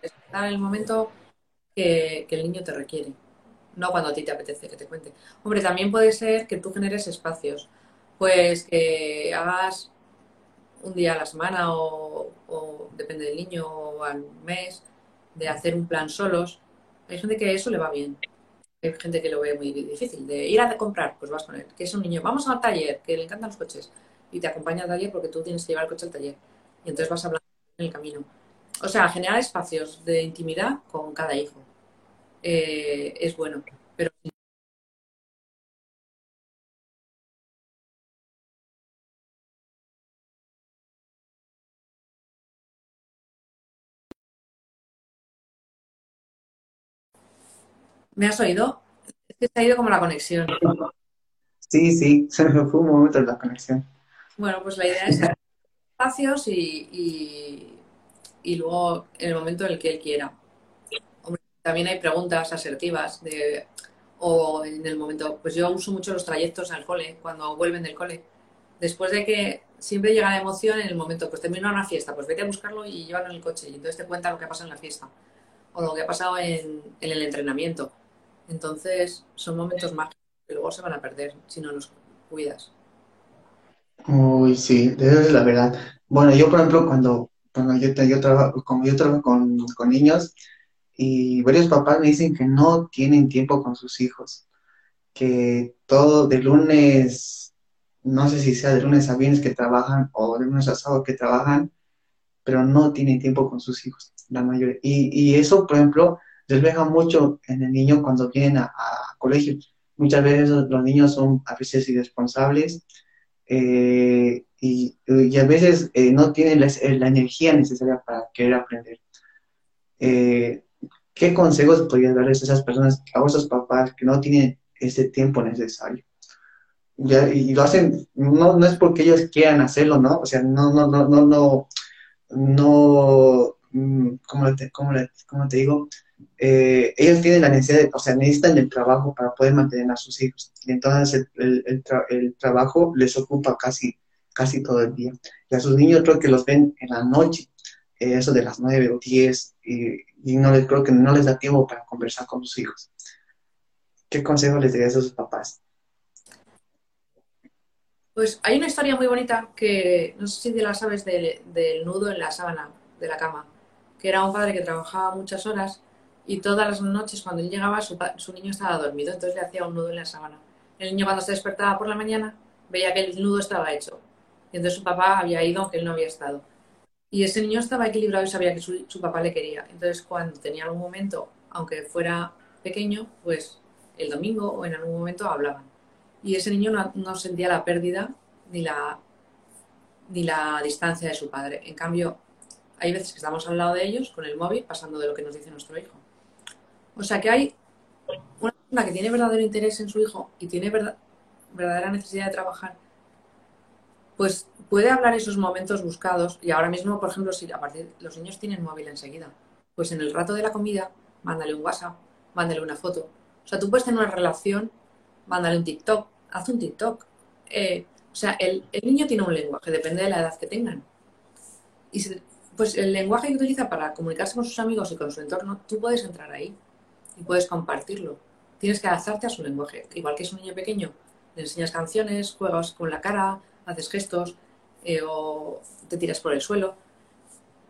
estar en el momento que, que el niño te requiere, no cuando a ti te apetece que te cuente. Hombre, también puede ser que tú generes espacios, pues que hagas un día a la semana o, depende del niño o al mes de hacer un plan solos. Hay gente que eso le va bien. Hay gente que lo ve muy difícil. De ir a comprar, pues vas con él. Que es un niño, vamos al taller, que le encantan los coches. Y te acompaña al taller porque tú tienes que llevar el coche al taller. Y entonces vas hablando en el camino. O sea, generar espacios de intimidad con cada hijo. Eh, es bueno. Pero ¿Me has oído? Es que se ha ido como la conexión. Sí, sí, se me fue un momento la conexión. Bueno, pues la idea es espacios y, y, luego en el momento en el que él quiera. también hay preguntas asertivas de, o en el momento, pues yo uso mucho los trayectos al cole, cuando vuelven del cole. Después de que siempre llega la emoción en el momento, pues termina una fiesta, pues vete a buscarlo y llévalo en el coche y entonces te cuenta lo que ha pasado en la fiesta o lo que ha pasado en, en el entrenamiento. Entonces, son momentos mágicos. que luego se van a perder si no los cuidas. Uy, sí, eso es la verdad. Bueno, yo por ejemplo, cuando, cuando yo, yo trabajo, como yo trabajo con, con niños, y varios papás me dicen que no tienen tiempo con sus hijos, que todo de lunes, no sé si sea de lunes a viernes que trabajan o de lunes a sábado que trabajan, pero no tienen tiempo con sus hijos, la mayoría. Y, y eso, por ejemplo, refleja mucho en el niño cuando vienen a, colegio. Muchas veces los niños son a veces irresponsables eh, y, a veces eh, no tienen la, energía necesaria para querer aprender. Eh, ¿Qué consejos podrías darles a esas personas, a esos papás que no tienen ese tiempo necesario? Ya, y lo hacen, no, no es porque ellos quieran hacerlo, ¿no? O sea, no, no, no, no, no, no, mm, ¿cómo te, cómo cómo te digo? Eh, ellos tienen la necesidad, de, o sea, necesitan el trabajo para poder mantener a sus hijos. Y entonces el, el, el, tra el, trabajo les ocupa casi, casi todo el día. Y a sus niños creo que los ven en la noche, eh, eso de las nueve o diez, y, y, no les, creo que no les da tiempo para conversar con sus hijos. ¿Qué consejo les darías a sus papás? Pues hay una historia muy bonita que no sé si te la sabes del nudo en la sábana de la cama, que era un padre que trabajaba muchas horas y todas las noches cuando él llegaba su, su, niño estaba dormido, entonces le hacía un nudo en la sábana. El niño cuando se despertaba por la mañana veía que el nudo estaba hecho y entonces su papá había ido aunque él no había estado. Y ese niño estaba equilibrado y sabía que su, su papá le quería. Entonces cuando tenía algún momento, aunque fuera pequeño, pues el domingo o en algún momento hablaban. Y ese niño no, no sentía la pérdida ni la, ni la distancia de su padre. En cambio, hay veces que estamos al lado de ellos con el móvil pasando de lo que nos dice nuestro hijo. O sea que hay una persona que tiene verdadero interés en su hijo y tiene verdad, verdadera necesidad de trabajar, pues puede hablar esos momentos buscados. Y ahora mismo, por ejemplo, si a partir los niños tienen móvil enseguida, pues en el rato de la comida, mándale un WhatsApp, mándale una foto. O sea, tú puedes tener una relación, mándale un TikTok, haz un TikTok. Eh, o sea, el, el, niño tiene un lenguaje, depende de la edad que tengan. Y se, pues el lenguaje que utiliza para comunicarse con sus amigos y con su entorno, tú puedes entrar ahí y puedes compartirlo. Tienes que adaptarte a su lenguaje. Igual que es un niño pequeño, le enseñas canciones, juegas con la cara, haces gestos eh, o te tiras por el suelo.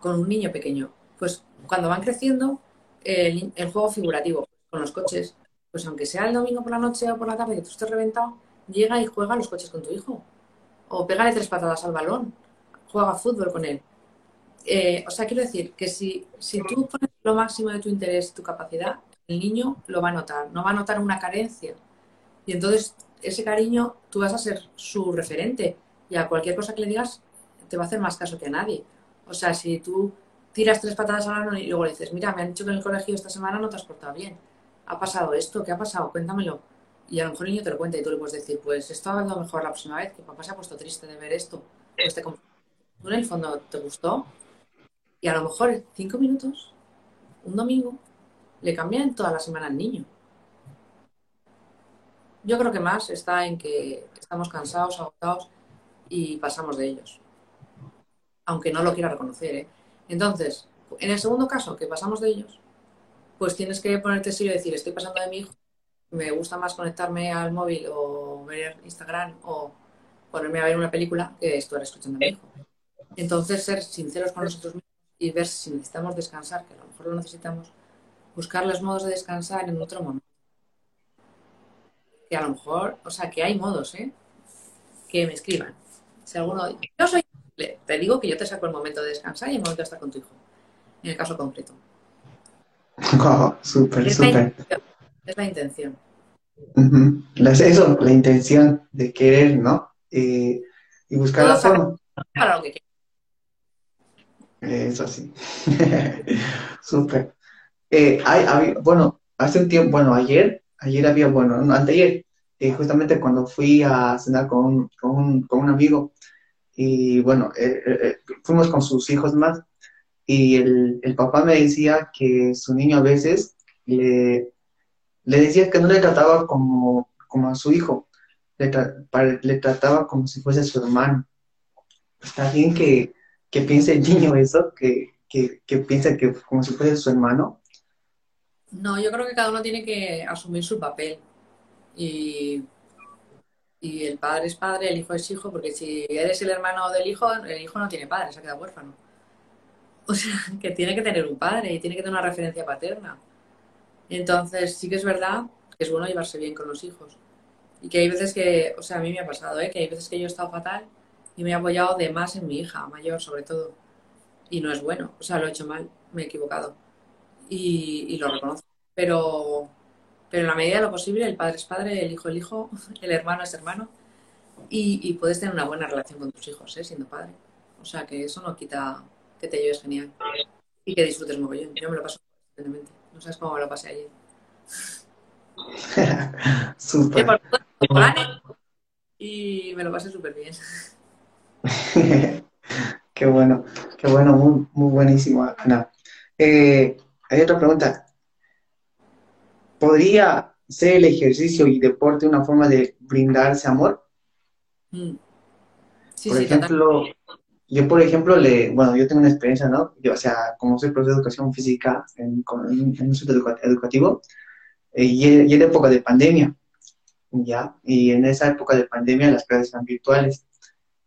Con un niño pequeño, pues cuando van creciendo, el, juego figurativo con los coches, pues aunque sea el domingo por la noche o por la tarde que tú estés reventado, llega y juega los coches con tu hijo. O pégale tres patadas al balón, juega fútbol con él. Eh, o sea, quiero decir que si, si tú pones lo máximo de tu interés, tu capacidad, el niño lo va a notar, no va a notar una carencia. Y entonces ese cariño tú vas a ser su referente y a cualquier cosa que le digas te va a hacer más caso que a nadie. O sea, si tú tiras tres patadas al mano y luego le dices, mira, me han dicho que en el colegio esta semana no te has portado bien. ¿Ha pasado esto? ¿Qué ha pasado? Cuéntamelo. Y a lo mejor el niño te lo cuenta y tú le puedes decir, pues esto ha lo mejor la próxima vez, que papá se ha puesto triste de ver esto. Pues te... ¿Tú en el fondo te gustó? Y a lo mejor cinco minutos, un domingo, le cambian toda la semana al niño. Yo creo que más está en que estamos cansados, agotados y pasamos de ellos. Aunque no lo quiera reconocer. ¿eh? Entonces, en el segundo caso, que pasamos de ellos, pues tienes que ponerte serio y decir, estoy pasando de mi hijo, me gusta más conectarme al móvil o ver Instagram o ponerme a ver una película que estar escuchando a mi hijo. Entonces, ser sinceros con nosotros mismos y ver si necesitamos descansar, que a lo mejor lo necesitamos, buscar los modos de descansar en otro momento. Que a lo mejor, o sea, que hay modos, ¿eh? Que me escriban. Si alguno, yo soy, te digo que yo te saco el momento de descansar y el momento de estar con tu hijo, en el caso concreto. *laughs* Oh, súper, súper. Es la intención. Uh -huh. Eso, la intención de querer, ¿no? Eh, y buscar la forma. Para lo que Eso sí. *laughs* súper. Eh, hay, hay, bueno, hace un tiempo, bueno, ayer, ayer había, bueno, no, anteayer, eh, justamente cuando fui a cenar con, con, un, con un amigo, y bueno, eh, eh, fuimos con sus hijos más, y el, papá me decía que su niño a veces le, decía que no le trataba como, a su hijo, le, tra le trataba como si fuese su hermano. Está bien que, piense el niño eso, que, que, que piense que como si fuese su hermano, no, yo creo que cada uno tiene que asumir su papel. Y, y el padre es padre, el hijo es hijo, porque si eres el hermano del hijo, el hijo no tiene padre, se ha quedado huérfano. *laughs* O sea, que tiene que tener un padre y tiene que tener una referencia paterna. Entonces, sí que es verdad que es bueno llevarse bien con los hijos. Y que hay veces que, o sea, a mí me ha pasado, ¿eh? que hay veces que yo he estado fatal y me he apoyado de más en mi hija, mayor sobre todo. Y no es bueno, o sea, lo he hecho mal, me he equivocado. Y, y lo reconozco. Pero, pero en la medida de lo posible, el padre es padre, el hijo es hijo, *laughs* el hermano es hermano. Y, y puedes tener una buena relación con tus hijos, ¿eh? siendo padre. O sea, que eso no quita que te lleves genial. Y que disfrutes mogollón. Yo me lo paso evidentemente. No sabes cómo me lo pasé ayer. *laughs* Súper. Y me lo pasé súper bien. *laughs* qué bueno, qué bueno, muy, muy buenísimo, Ana. Eh, hay otra pregunta. ¿Podría ser el ejercicio y deporte una forma de brindarse amor? Mm. Sí, por sí, ejemplo, yo por ejemplo, le, bueno, yo tengo una experiencia, ¿no? Yo, o sea, como soy profesor de educación física en, en un centro educa- educativo, eh, y, e- y era época de pandemia, ¿ya? Y en esa época de pandemia las clases eran virtuales.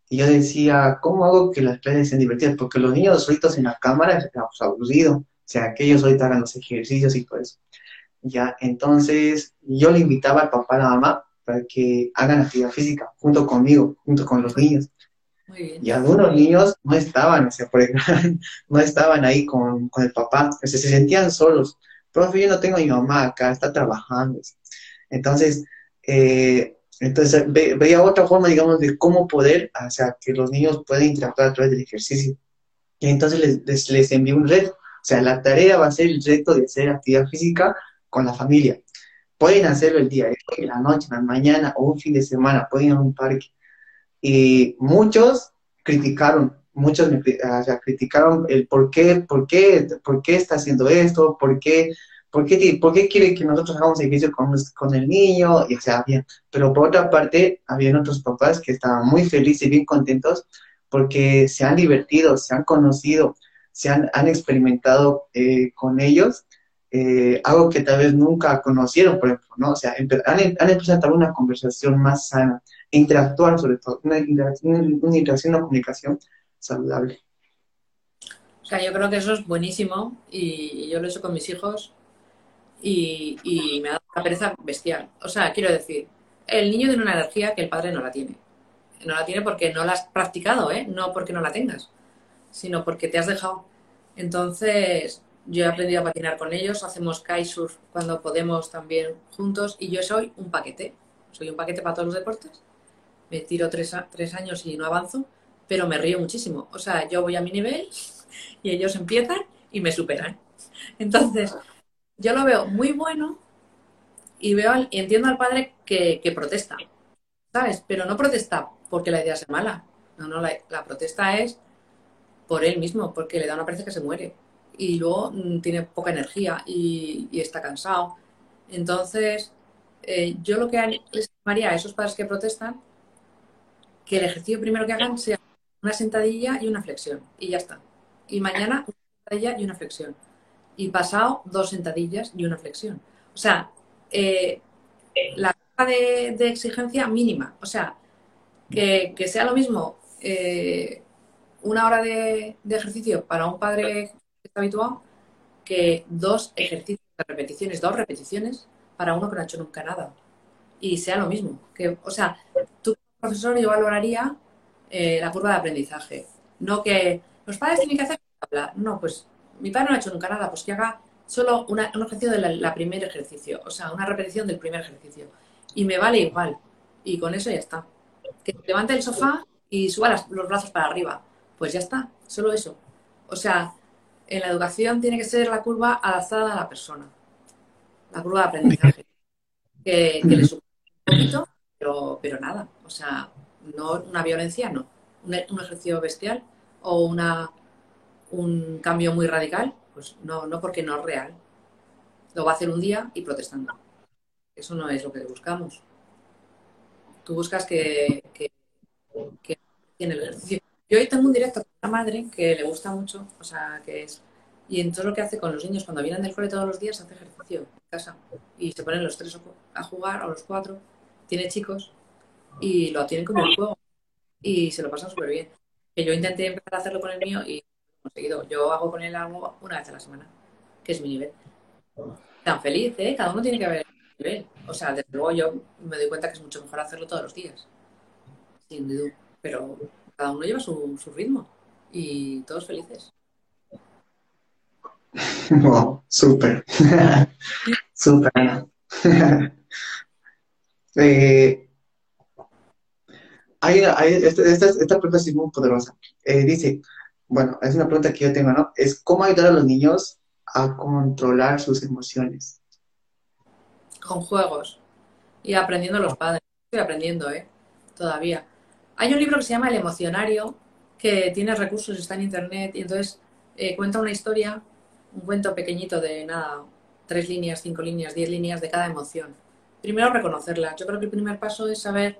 Y yo decía, ¿cómo hago que las clases sean divertidas? Porque los niños solitos en la cámara es pues, aburrido. O sea, que ellos ahorita hagan los ejercicios y todo eso. Ya, entonces yo le invitaba al papá a la mamá para que hagan actividad física junto conmigo, junto con los niños. Muy bien. Y algunos niños no estaban, o sea, por ejemplo, *laughs* no estaban ahí con, con el papá, o sea, se sentían solos. Profe, yo no tengo a mi mamá acá, está trabajando. Entonces, eh, entonces ve- veía otra forma, digamos, de cómo poder, o sea, que los niños pueden interactuar a través del ejercicio. Y entonces les, les, les envié un reto. Sea, la tarea va a ser el reto de hacer actividad física con la familia. Pueden hacerlo el día de la noche, la mañana o un fin de semana, pueden ir a un parque. Y muchos criticaron, muchos me criticaron el por qué, por qué, por qué está haciendo esto, por qué, por qué, por qué quiere que nosotros hagamos ejercicio con, con el niño, y o sea, bien. Pero por otra parte, habían otros papás que estaban muy felices y bien contentos porque se han divertido, se han conocido, se han, han experimentado eh, con ellos eh, algo que tal vez nunca conocieron, por ejemplo, ¿no? O sea, han, han empezado a tener una conversación más sana, interactuar sobre todo, una interacción, una interacción, una comunicación saludable. O sea, yo creo que eso es buenísimo y yo lo he hecho con mis hijos y, y me ha dado una pereza bestial. O sea, quiero decir, el niño tiene una energía que el padre no la tiene. No la tiene porque no la has practicado, ¿eh? No porque no la tengas, sino porque te has dejado. Entonces, yo he aprendido a patinar con ellos, hacemos kitesurf cuando podemos también juntos y yo soy un paquete. Soy un paquete para todos los deportes. Me tiro tres, tres años y no avanzo, pero me río muchísimo. O sea, yo voy a mi nivel *laughs* y ellos empiezan y me superan. Entonces, yo lo veo muy bueno y veo y entiendo al padre que, protesta, ¿sabes? Pero no protesta porque la idea sea mala. No, no, la protesta es por él mismo, porque le da una pereza que se muere. Y luego mm, tiene poca energía y, está cansado. Entonces, eh, yo lo que les llamaría a esos padres que protestan, que el ejercicio primero que hagan sea una sentadilla y una flexión. Y ya está. Y mañana una sentadilla y una flexión. Y pasado dos sentadillas y una flexión. O sea, eh, la de exigencia mínima. O sea, que, que sea lo mismo eh, una hora de, de ejercicio para un padre que está habituado que dos ejercicios de repeticiones, dos repeticiones para uno que no ha hecho nunca nada. Y sea lo mismo. Que, o sea, tú como profesor yo valoraría eh, la curva de aprendizaje. No que los padres tienen que hacer. No, pues mi padre no ha hecho nunca nada, pues que haga solo una- un ejercicio del la primer ejercicio, o sea, una repetición del primer ejercicio. Y me vale igual. Y con eso ya está. Que levante el sofá y suba las- los brazos para arriba. Pues ya está, solo eso. O sea, en la educación tiene que ser la curva adaptada a la persona. La curva de aprendizaje. Que, que le supone un poquito, pero, pero nada. O sea, no una violencia, no. Un, un ejercicio bestial o una, un cambio muy radical, pues no, no porque no es real. Lo va a hacer un día y protestando. Eso no es lo que buscamos. Tú buscas que, que, que tiene el ejercicio. Yo hoy tengo un directo con una madre que le gusta mucho, o sea, que es... Y entonces lo que hace con los niños cuando vienen del cole todos los días hace ejercicio. casa y se ponen los tres a jugar, o los cuatro, tiene chicos y lo tienen como un juego y se lo pasan súper bien. Que yo intenté empezar a hacerlo con el mío y he conseguido. Yo hago con él algo una vez a la semana, que es mi nivel. Tan feliz, ¿eh? Cada uno tiene que haber nivel. O sea, desde luego yo me doy cuenta que es mucho mejor hacerlo todos los días. Sin duda. Pero cada uno lleva su, su ritmo y todos felices. *laughs* Wow, súper. *laughs* súper. *laughs* eh, hay, hay, este, esta, esta, pregunta es muy poderosa. Eh, dice, bueno, es una pregunta que yo tengo, ¿no? Es cómo ayudar a los niños a controlar sus emociones. Con juegos y aprendiendo los padres. Estoy aprendiendo, ¿eh? Todavía. Hay un libro que se llama El emocionario, que tiene recursos, está en internet, y entonces eh, cuenta una historia, un cuento pequeñito de nada, tres líneas, cinco líneas, diez líneas de cada emoción. Primero reconocerlas. Yo creo que el primer paso es saber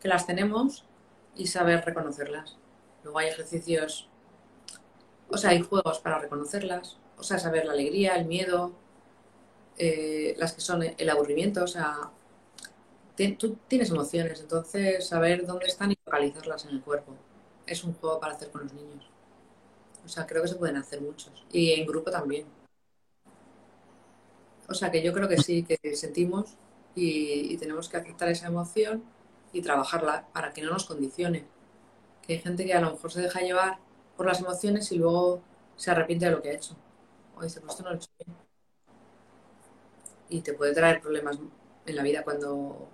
que las tenemos y saber reconocerlas. Luego hay ejercicios, o sea, hay juegos para reconocerlas, o sea, saber la alegría, el miedo, eh, las que son el aburrimiento, o sea, tú tienes emociones, entonces saber dónde están y localizarlas en el cuerpo. Es un juego para hacer con los niños. O sea, creo que se pueden hacer muchos. Y en grupo también. O sea, que yo creo que sí, que sentimos y, tenemos que aceptar esa emoción y trabajarla para que no nos condicione. Que hay gente que a lo mejor se deja llevar por las emociones y luego se arrepiente de lo que ha hecho. O dice, pues esto no lo he hecho bien. Y te puede traer problemas en la vida cuando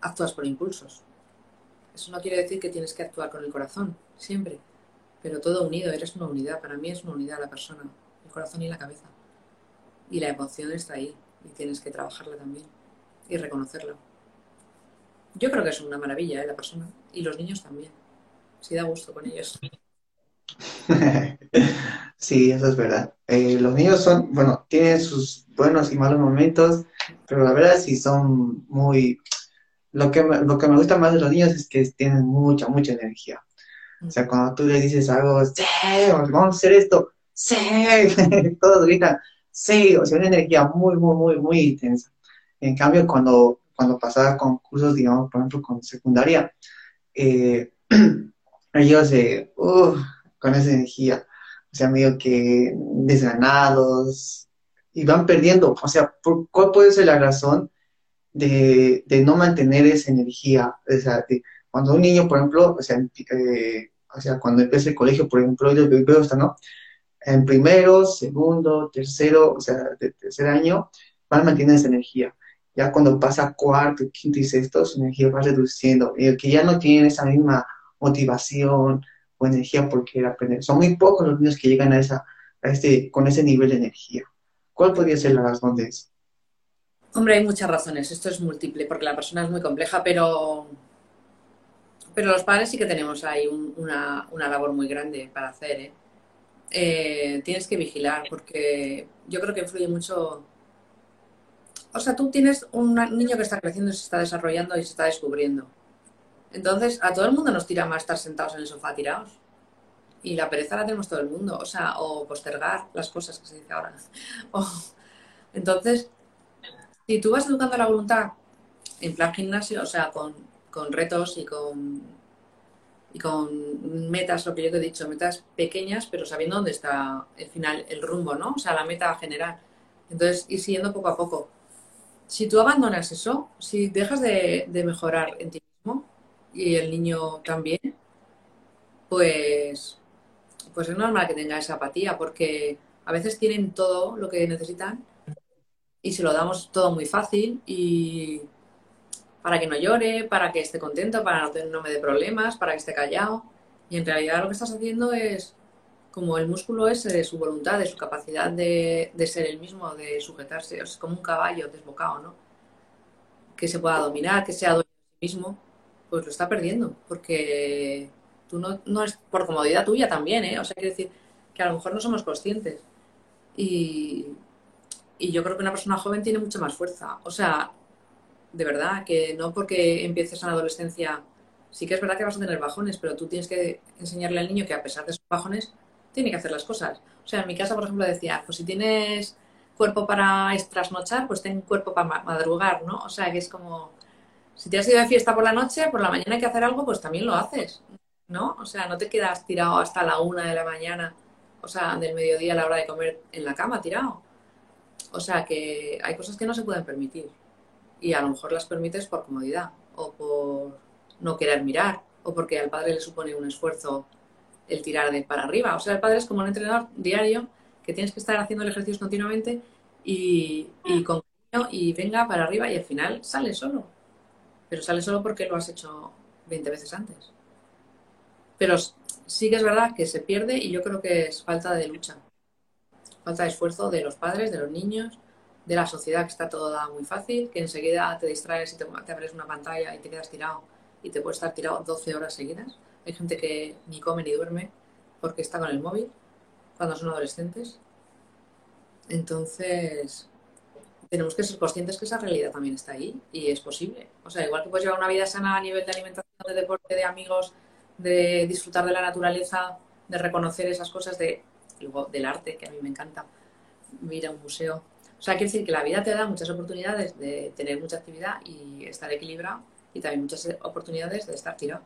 actúas por impulsos. Eso no quiere decir que tienes que actuar con el corazón, siempre, pero todo unido, eres una unidad. Para mí es una unidad la persona, el corazón y la cabeza. Y la emoción está ahí y tienes que trabajarla también y reconocerla. Yo creo que es una maravilla ¿eh? la persona y los niños también. Si da gusto con ellos. *laughs* Sí, eso es verdad. Eh, los niños son, bueno, tienen sus buenos y malos momentos, pero la verdad sí son muy... Lo que, me, lo que me gusta más de los niños es que tienen mucha, mucha energía. O sea, cuando tú le dices algo, sí, vamos a hacer esto, sí, *laughs* todos gritan, sí, o sea, una energía muy, muy, muy, muy intensa. En cambio, cuando, cuando pasaba concursos, digamos, por ejemplo, con secundaria, eh, *clears throat* ellos, eh, con esa energía, o sea, medio que desganados y van perdiendo. O sea, ¿cuál puede ser la razón de, no mantener esa energía? O sea, cuando un niño, por ejemplo, o sea, eh, cuando empieza el colegio, por ejemplo, yo veo esto, ¿no? En primero, segundo, tercero, o sea, de tercer año, van manteniendo esa energía. Ya cuando pasa cuarto, quinto y sexto, su energía va reduciendo. Y el que ya no tiene esa misma motivación, o energía por querer aprender. Son muy pocos los niños que llegan a esa, a este, con ese nivel de energía. ¿Cuál podría ser la razón de eso? Hombre, hay muchas razones. Esto es múltiple porque la persona es muy compleja, pero, pero los padres sí que tenemos ahí una, una, labor muy grande para hacer. ¿eh? Eh, tienes que vigilar porque yo creo que influye mucho. O sea, tú tienes un niño que está creciendo, se está desarrollando y se está descubriendo. Entonces, a todo el mundo nos tira más estar sentados en el sofá tirados. Y la pereza la tenemos todo el mundo. O sea, o postergar las cosas que se dice ahora. *laughs* Entonces, si tú vas educando la voluntad en plan gimnasio, o sea, con, retos y con, y con metas, lo que yo te he dicho, metas pequeñas, pero sabiendo dónde está el final, el rumbo, ¿no? O sea, la meta general. Entonces, ir siguiendo poco a poco. Si tú abandonas eso, si dejas de, de mejorar en ti y el niño también, pues, pues es normal que tenga esa apatía, porque a veces tienen todo lo que necesitan y se lo damos todo muy fácil y para que no llore, para que esté contento, para que no me problemas, para que esté callado. Y en realidad lo que estás haciendo es como el músculo ese de su voluntad, de su capacidad de, ser el mismo, de sujetarse. Es como un caballo desbocado, ¿no? Que se pueda dominar, que sea dueño de sí mismo pues lo está perdiendo, porque tú no, no es por comodidad tuya también, ¿eh? O sea, quiero decir que a lo mejor no somos conscientes. Y, y yo creo que una persona joven tiene mucha más fuerza. O sea, de verdad, que no porque empieces en la adolescencia, sí que es verdad que vas a tener bajones, pero tú tienes que enseñarle al niño que a pesar de esos bajones, tiene que hacer las cosas. O sea, en mi casa, por ejemplo, decía, pues si tienes cuerpo para trasnochar, pues ten cuerpo para madrugar, ¿no? O sea, que es como, si te has ido de fiesta por la noche, por la mañana hay que hacer algo, pues también lo haces, ¿no? O sea, no te quedas tirado hasta la una de la mañana, o sea, del mediodía a la hora de comer en la cama tirado. O sea, que hay cosas que no se pueden permitir y a lo mejor las permites por comodidad o por no querer mirar o porque al padre le supone un esfuerzo el tirar de para arriba. O sea, el padre es como un entrenador diario que tienes que estar haciendo el ejercicio continuamente y, y con y venga para arriba y al final sale solo. Pero sale solo porque lo has hecho 20 veces antes. Pero sí que es verdad que se pierde y yo creo que es falta de lucha. Falta de esfuerzo de los padres, de los niños, de la sociedad que está todo muy fácil, que enseguida te distraes y te, te abres una pantalla y te quedas tirado y te puedes estar tirado 12 horas seguidas. Hay gente que ni come ni duerme porque está con el móvil cuando son adolescentes. Entonces, tenemos que ser conscientes que esa realidad también está ahí y es posible. O sea, igual que puedes llevar una vida sana a nivel de alimentación, de deporte, de amigos, de disfrutar de la naturaleza, de reconocer esas cosas, de, luego del arte, que a mí me encanta, ir a un museo. O sea, quiere decir que la vida te da muchas oportunidades de tener mucha actividad y estar equilibrado y también muchas oportunidades de estar tirado,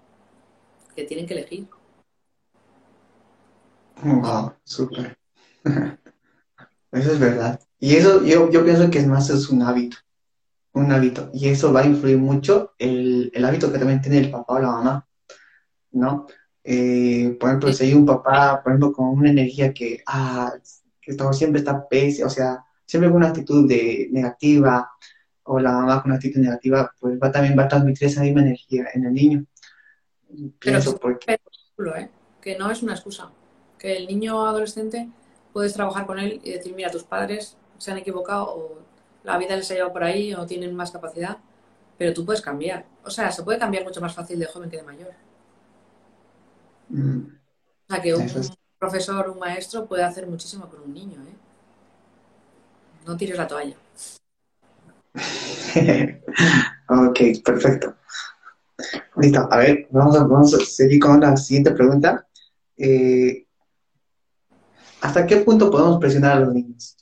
que tienen que elegir. Wow, súper. *laughs* Eso es verdad. Y eso yo, yo pienso que es más es un hábito, un hábito. Y eso va a influir mucho el, el hábito que también tiene el papá o la mamá, ¿no? Eh, por ejemplo, si hay un papá, por ejemplo, con una energía que, ah, que todo, siempre está pésimo, o sea, siempre con una actitud de negativa, o la mamá con una actitud negativa, pues va también va a transmitir esa misma energía en el niño. Pienso porque... ¿eh? que no es una excusa que el niño adolescente puedes trabajar con él y decir, mira, tus padres se han equivocado o la vida les ha llevado por ahí o tienen más capacidad, pero tú puedes cambiar. O sea, se puede cambiar mucho más fácil de joven que de mayor. Mm. O sea, que un, profesor, un maestro puede hacer muchísimo con un niño, ¿eh? No tires la toalla. *laughs* ok, perfecto. Listo, a ver, vamos a, vamos a seguir con la siguiente pregunta. Eh, ¿Hasta qué punto podemos presionar a los niños?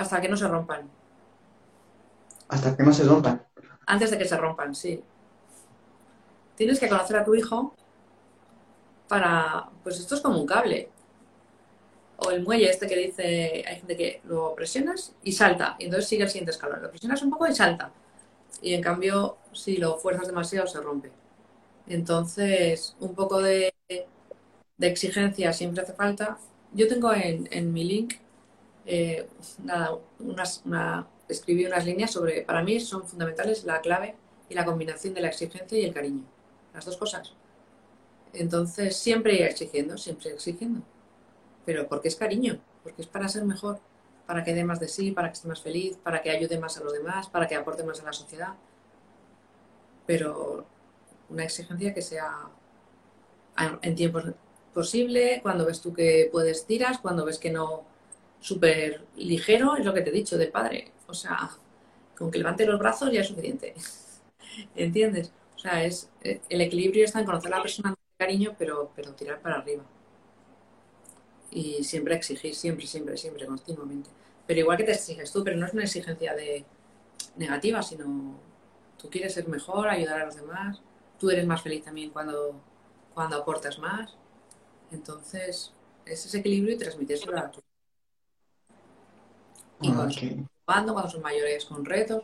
Hasta que no se rompan. Hasta que no se rompan. Antes de que se rompan, sí. Tienes que conocer a tu hijo para, pues esto es como un cable. O el muelle este que dice, hay gente que lo presionas y salta, y entonces sigue el siguiente escalón. Lo presionas un poco y salta. Y en cambio, si lo fuerzas demasiado, se rompe. Entonces, un poco de de exigencia siempre hace falta. Yo tengo en, mi link, eh, unas, escribí unas líneas sobre, para mí son fundamentales la clave y la combinación de la exigencia y el cariño. Las dos cosas. Entonces, siempre exigiendo, siempre exigiendo. Pero porque es cariño, porque es para ser mejor, para que dé más de sí, para que esté más feliz, para que ayude más a los demás, para que aporte más a la sociedad. Pero una exigencia que sea en tiempos posible, cuando ves tú que puedes tiras, cuando ves que no, súper ligero, es lo que te he dicho del padre. O sea, con que levante los brazos ya es suficiente. *laughs* ¿Entiendes? O sea, es, eh, el equilibrio está en conocer a la persona con cariño, pero, pero tirar para arriba. Y siempre exigir, siempre, siempre, siempre, continuamente. Pero igual que te exiges tú, pero no es una exigencia de negativa, sino tú quieres ser mejor, ayudar a los demás. Tú eres más feliz también cuando, cuando aportas más. Entonces, es ese equilibrio y transmitírselo a tu. Y cuando, cuando son mayores con retos,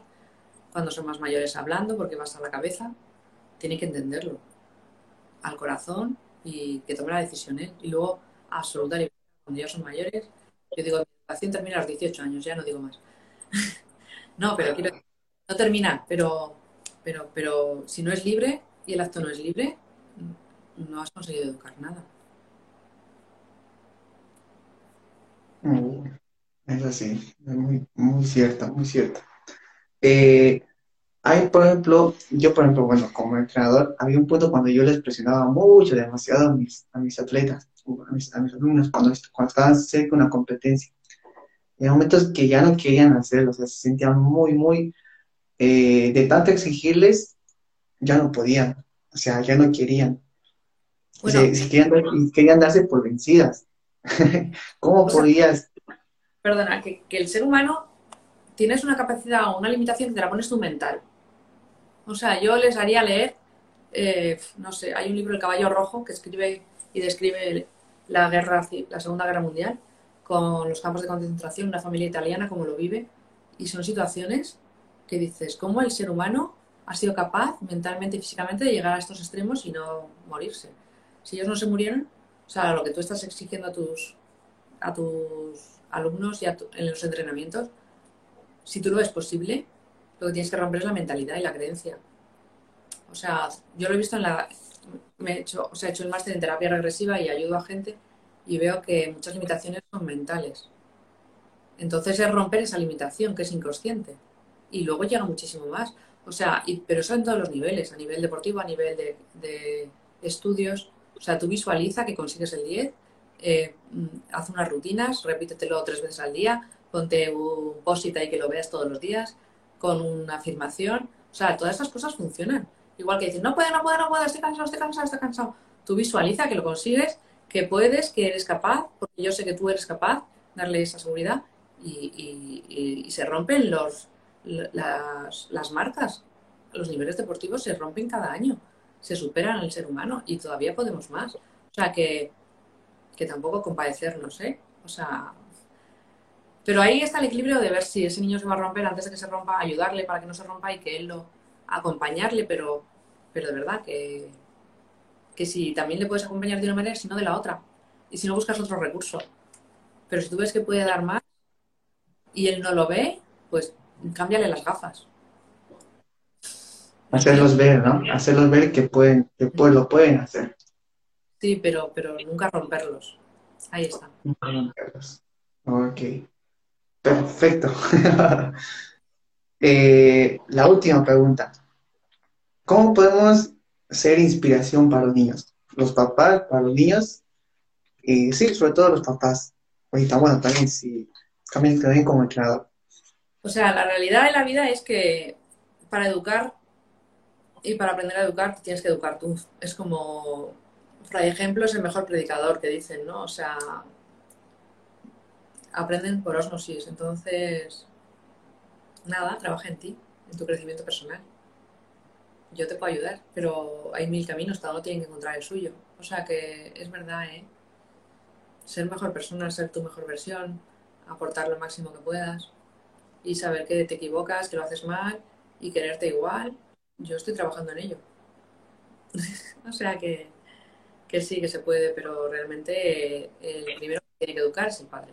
cuando son más mayores hablando, porque vas a la cabeza, tiene que entenderlo al corazón y que tome la decisión él. Y luego, absoluta libertad. Cuando ya son mayores, yo digo, mi educación termina a los 18 años, ya no digo más. *laughs* no, pero quiero no termina, pero, pero, pero si no es libre y el acto no es libre, no has conseguido educar nada. Es así, es muy, muy cierto, muy cierto. Eh, hay, por ejemplo, yo, por ejemplo, bueno, como entrenador, había un punto cuando yo les presionaba mucho, demasiado a mis, a mis atletas, a mis, alumnos, cuando, cuando estaban cerca de una competencia. Y momentos que ya no querían hacerlo, o sea, se sentían muy, muy, eh, de tanto exigirles, ya no podían, o sea, ya no querían. querían, querían darse por vencidas. *laughs* ¿Cómo podías? Perdona, que, el ser humano tienes una capacidad o una limitación que te la pones tú mental. O sea, yo les haría leer, eh, no sé, hay un libro, El caballo rojo, que escribe y describe la guerra, la Segunda Guerra Mundial, con los campos de concentración, una familia italiana, cómo lo vive, y son situaciones que dices, ¿cómo el ser humano ha sido capaz mentalmente y físicamente de llegar a estos extremos y no morirse? Si ellos no se murieron, o sea, lo que tú estás exigiendo a tus, a tus alumnos y en los entrenamientos, si tú lo ves posible, lo que tienes que romper es la mentalidad y la creencia. O sea, yo lo he visto en la... Me he hecho, o sea, he hecho el máster en terapia regresiva y ayudo a gente y veo que muchas limitaciones son mentales. Entonces es romper esa limitación que es inconsciente. Y luego llega muchísimo más. O sea, pero eso en todos los niveles, a nivel deportivo, a nivel de, de estudios. O sea, tú visualiza que consigues el 10 eh, haz unas rutinas, repítetelo tres veces al día, ponte un post ahí que lo veas todos los días, con una afirmación. O sea, todas estas cosas funcionan. Igual que decir, no puedo, no puedo, no puedo, estoy cansado, estoy cansado, estoy cansado. Tú visualiza que lo consigues, que puedes, que eres capaz, porque yo sé que tú eres capaz, darle esa seguridad y, se rompen los, las, las marcas. Los niveles deportivos se rompen cada año, se superan al ser humano y todavía podemos más. O sea que que tampoco compadecernos, ¿eh? O sea, pero ahí está el equilibrio de ver si ese niño se va a romper antes de que se rompa, ayudarle para que no se rompa y que él lo acompañarle, pero, pero de verdad que, que si también le puedes acompañar de una manera, si no de la otra. Y si no buscas otro recurso. Pero si tú ves que puede dar más y él no lo ve, pues cámbiale las gafas. Hacerlos ver, ¿no? Hacerlos ver que pueden, que pues, lo pueden hacer. Sí, pero, pero nunca romperlos. Ahí está. Nunca romperlos. Ok. Perfecto. *laughs* Eh, la última pregunta. ¿Cómo podemos ser inspiración para los niños? Los papás, para los niños. Y sí, sobre todo los papás. Ahorita, bueno, también sí, también, también como entrenador. O sea, la realidad de la vida es que para educar y para aprender a educar tienes que educar tú. Es como Fray Ejemplo es el mejor predicador que dicen, ¿no? O sea, aprenden por osmosis. Entonces, nada, trabaja en ti, en tu crecimiento personal. Yo te puedo ayudar, pero hay mil caminos, cada uno tiene que encontrar el suyo. O sea que es verdad, ¿eh? Ser mejor persona, ser tu mejor versión, aportar lo máximo que puedas y saber que te equivocas, que lo haces mal y quererte igual. Yo estoy trabajando en ello. *laughs* o sea que que sí, que se puede, pero realmente eh, el primero que tiene que educar es el padre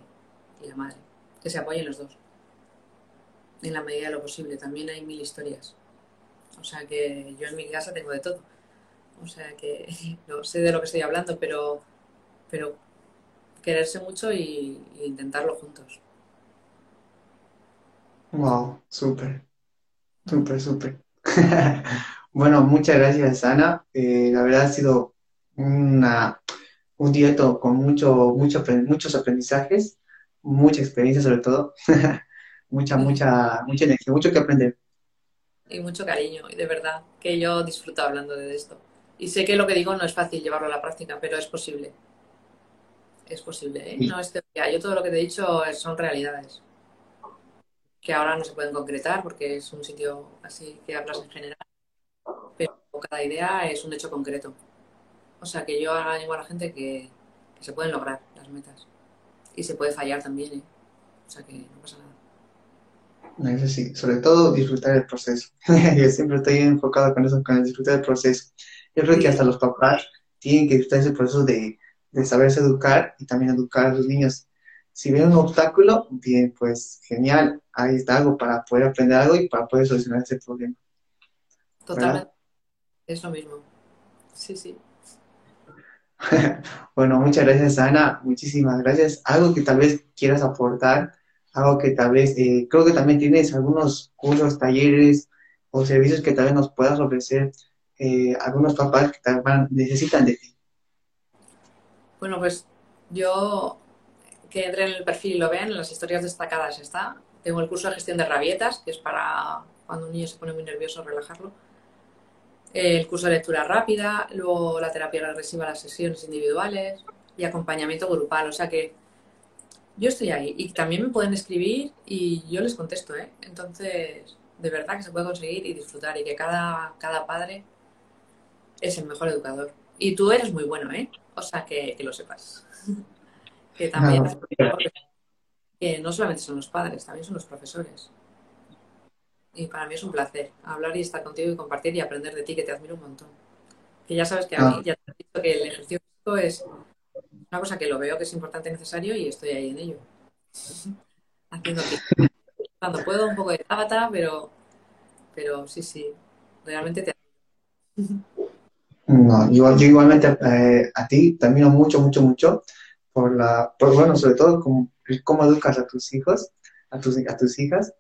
y la madre, que se apoyen los dos, en la medida de lo posible. También hay mil historias. O sea que yo en mi casa tengo de todo. O sea que *laughs* no sé de lo que estoy hablando, pero, pero quererse mucho y, intentarlo juntos. Wow, súper, súper, súper. *laughs* bueno, muchas gracias, Ana. Eh, la verdad ha sido una, un directo con mucho, mucho, muchos aprendizajes, mucha experiencia sobre todo, *laughs* mucha, mucha, mucha energía, mucho que aprender. Y mucho cariño, y de verdad que yo disfruto hablando de esto. Y sé que lo que digo no es fácil llevarlo a la práctica, pero es posible. Es posible, ¿eh? No es teoría. Yo todo lo que te he dicho son realidades. Que ahora no se pueden concretar porque es un sitio así que hablas en general. Pero cada idea es un hecho concreto. O sea, que yo animo a la gente que, se pueden lograr las metas. Y se puede fallar también, ¿eh? O sea, que no pasa nada. Eso sí, sobre todo disfrutar el proceso. *laughs* yo siempre estoy enfocado con eso, con el disfrutar el proceso. Yo creo que hasta los papás tienen que disfrutar ese proceso de, de saberse educar y también educar a los niños. Si ven un obstáculo, bien, pues genial, ahí está algo para poder aprender algo y para poder solucionar ese problema. Totalmente. Es lo mismo. Sí, sí. *laughs* bueno, muchas gracias, Ana. Muchísimas gracias. Algo que tal vez quieras aportar, algo que tal vez, eh, creo que también tienes algunos cursos, talleres o servicios que tal vez nos puedas ofrecer eh, algunos papás que tal necesitan de ti. Bueno, pues yo que entren en el perfil y lo vean, en las historias destacadas está. Tengo el curso de gestión de rabietas, que es para cuando un niño se pone muy nervioso, relajarlo el curso de lectura rápida, luego la terapia regresiva, las sesiones individuales y acompañamiento grupal. O sea que yo estoy ahí. Y también me pueden escribir y yo les contesto, ¿eh? Entonces, de verdad que se puede conseguir y disfrutar y que cada, cada padre es el mejor educador. Y tú eres muy bueno, ¿eh? O sea, que, lo sepas. *laughs* que también que no solamente son los padres, también son los profesores. Y para mí es un placer hablar y estar contigo y compartir y aprender de ti, que te admiro un montón. Que ya sabes que a mí, ah. ya te he dicho que el ejercicio físico es una cosa que lo veo que es importante y necesario y estoy ahí en ello. *laughs* Haciendo Cuando puedo, un poco de tabata, pero, pero sí, sí, realmente te No, yo, yo igualmente eh, a ti te admiro mucho, mucho, mucho por la, por, bueno, sobre todo como, cómo educas a tus hijos, a tus, a tus hijas.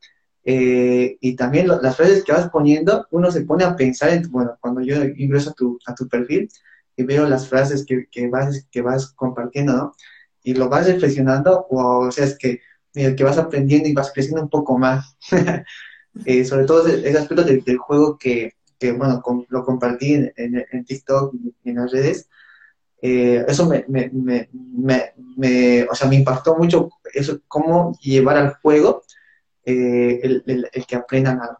Eh, y también las frases que vas poniendo, uno se pone a pensar en, bueno, cuando yo ingreso a tu, a tu perfil, y veo las frases que, que, vas, que vas compartiendo, ¿no? Y lo vas reflexionando, o, sea, es que, que vas aprendiendo y vas creciendo un poco más. *laughs* eh, sobre todo ese, aspecto del, juego que, que, bueno, lo compartí en, en, TikTok y en las redes. Eh, eso me, me, me, me, o sea, me impactó mucho eso, cómo llevar al juego eh, el, que aprendan algo.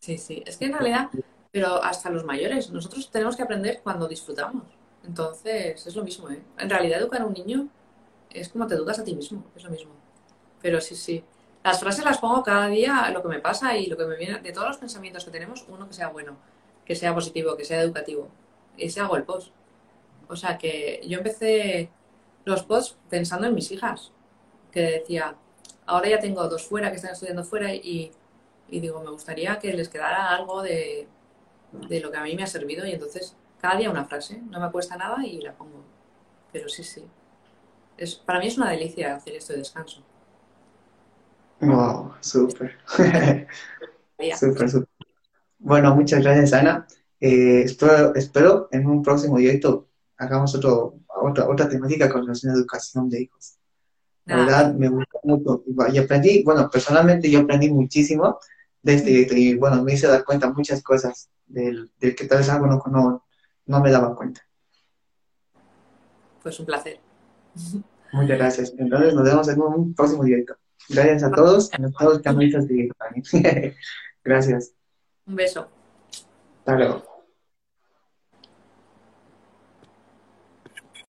Sí, sí, es que en realidad pero hasta los mayores. Nosotros tenemos que aprender cuando disfrutamos. Entonces, es lo mismo, ¿eh? En realidad, educar a un niño es como te educas a ti mismo, es lo mismo. Pero sí, sí. Las frases las pongo cada día, lo que me pasa y lo que me viene, de todos los pensamientos que tenemos, uno que sea bueno, que sea positivo, que sea educativo. Y ese hago el post. O sea que yo empecé los posts pensando en mis hijas, que decía, ahora ya tengo dos fuera que están estudiando fuera y, y digo, me gustaría que les quedara algo de, de lo que a mí me ha servido y entonces cada día una frase, no me cuesta nada y la pongo. Pero sí, sí. Es, para mí es una delicia hacer esto de descanso. Wow, súper. *laughs* súper, súper. Bueno, muchas gracias, Ana. Eh, espero, espero en un próximo directo hagamos otro, otra, otra temática con relación a educación de hijos. La verdad, me gustó mucho. Y aprendí, bueno, personalmente yo aprendí muchísimo de este directo y bueno, me hice dar cuenta muchas cosas del, que tal vez algo no, no, me daba cuenta. Pues un placer. Muchas gracias. Entonces nos vemos en un próximo directo. Gracias a todos, a todos los de Gracias. Un beso. Hasta luego.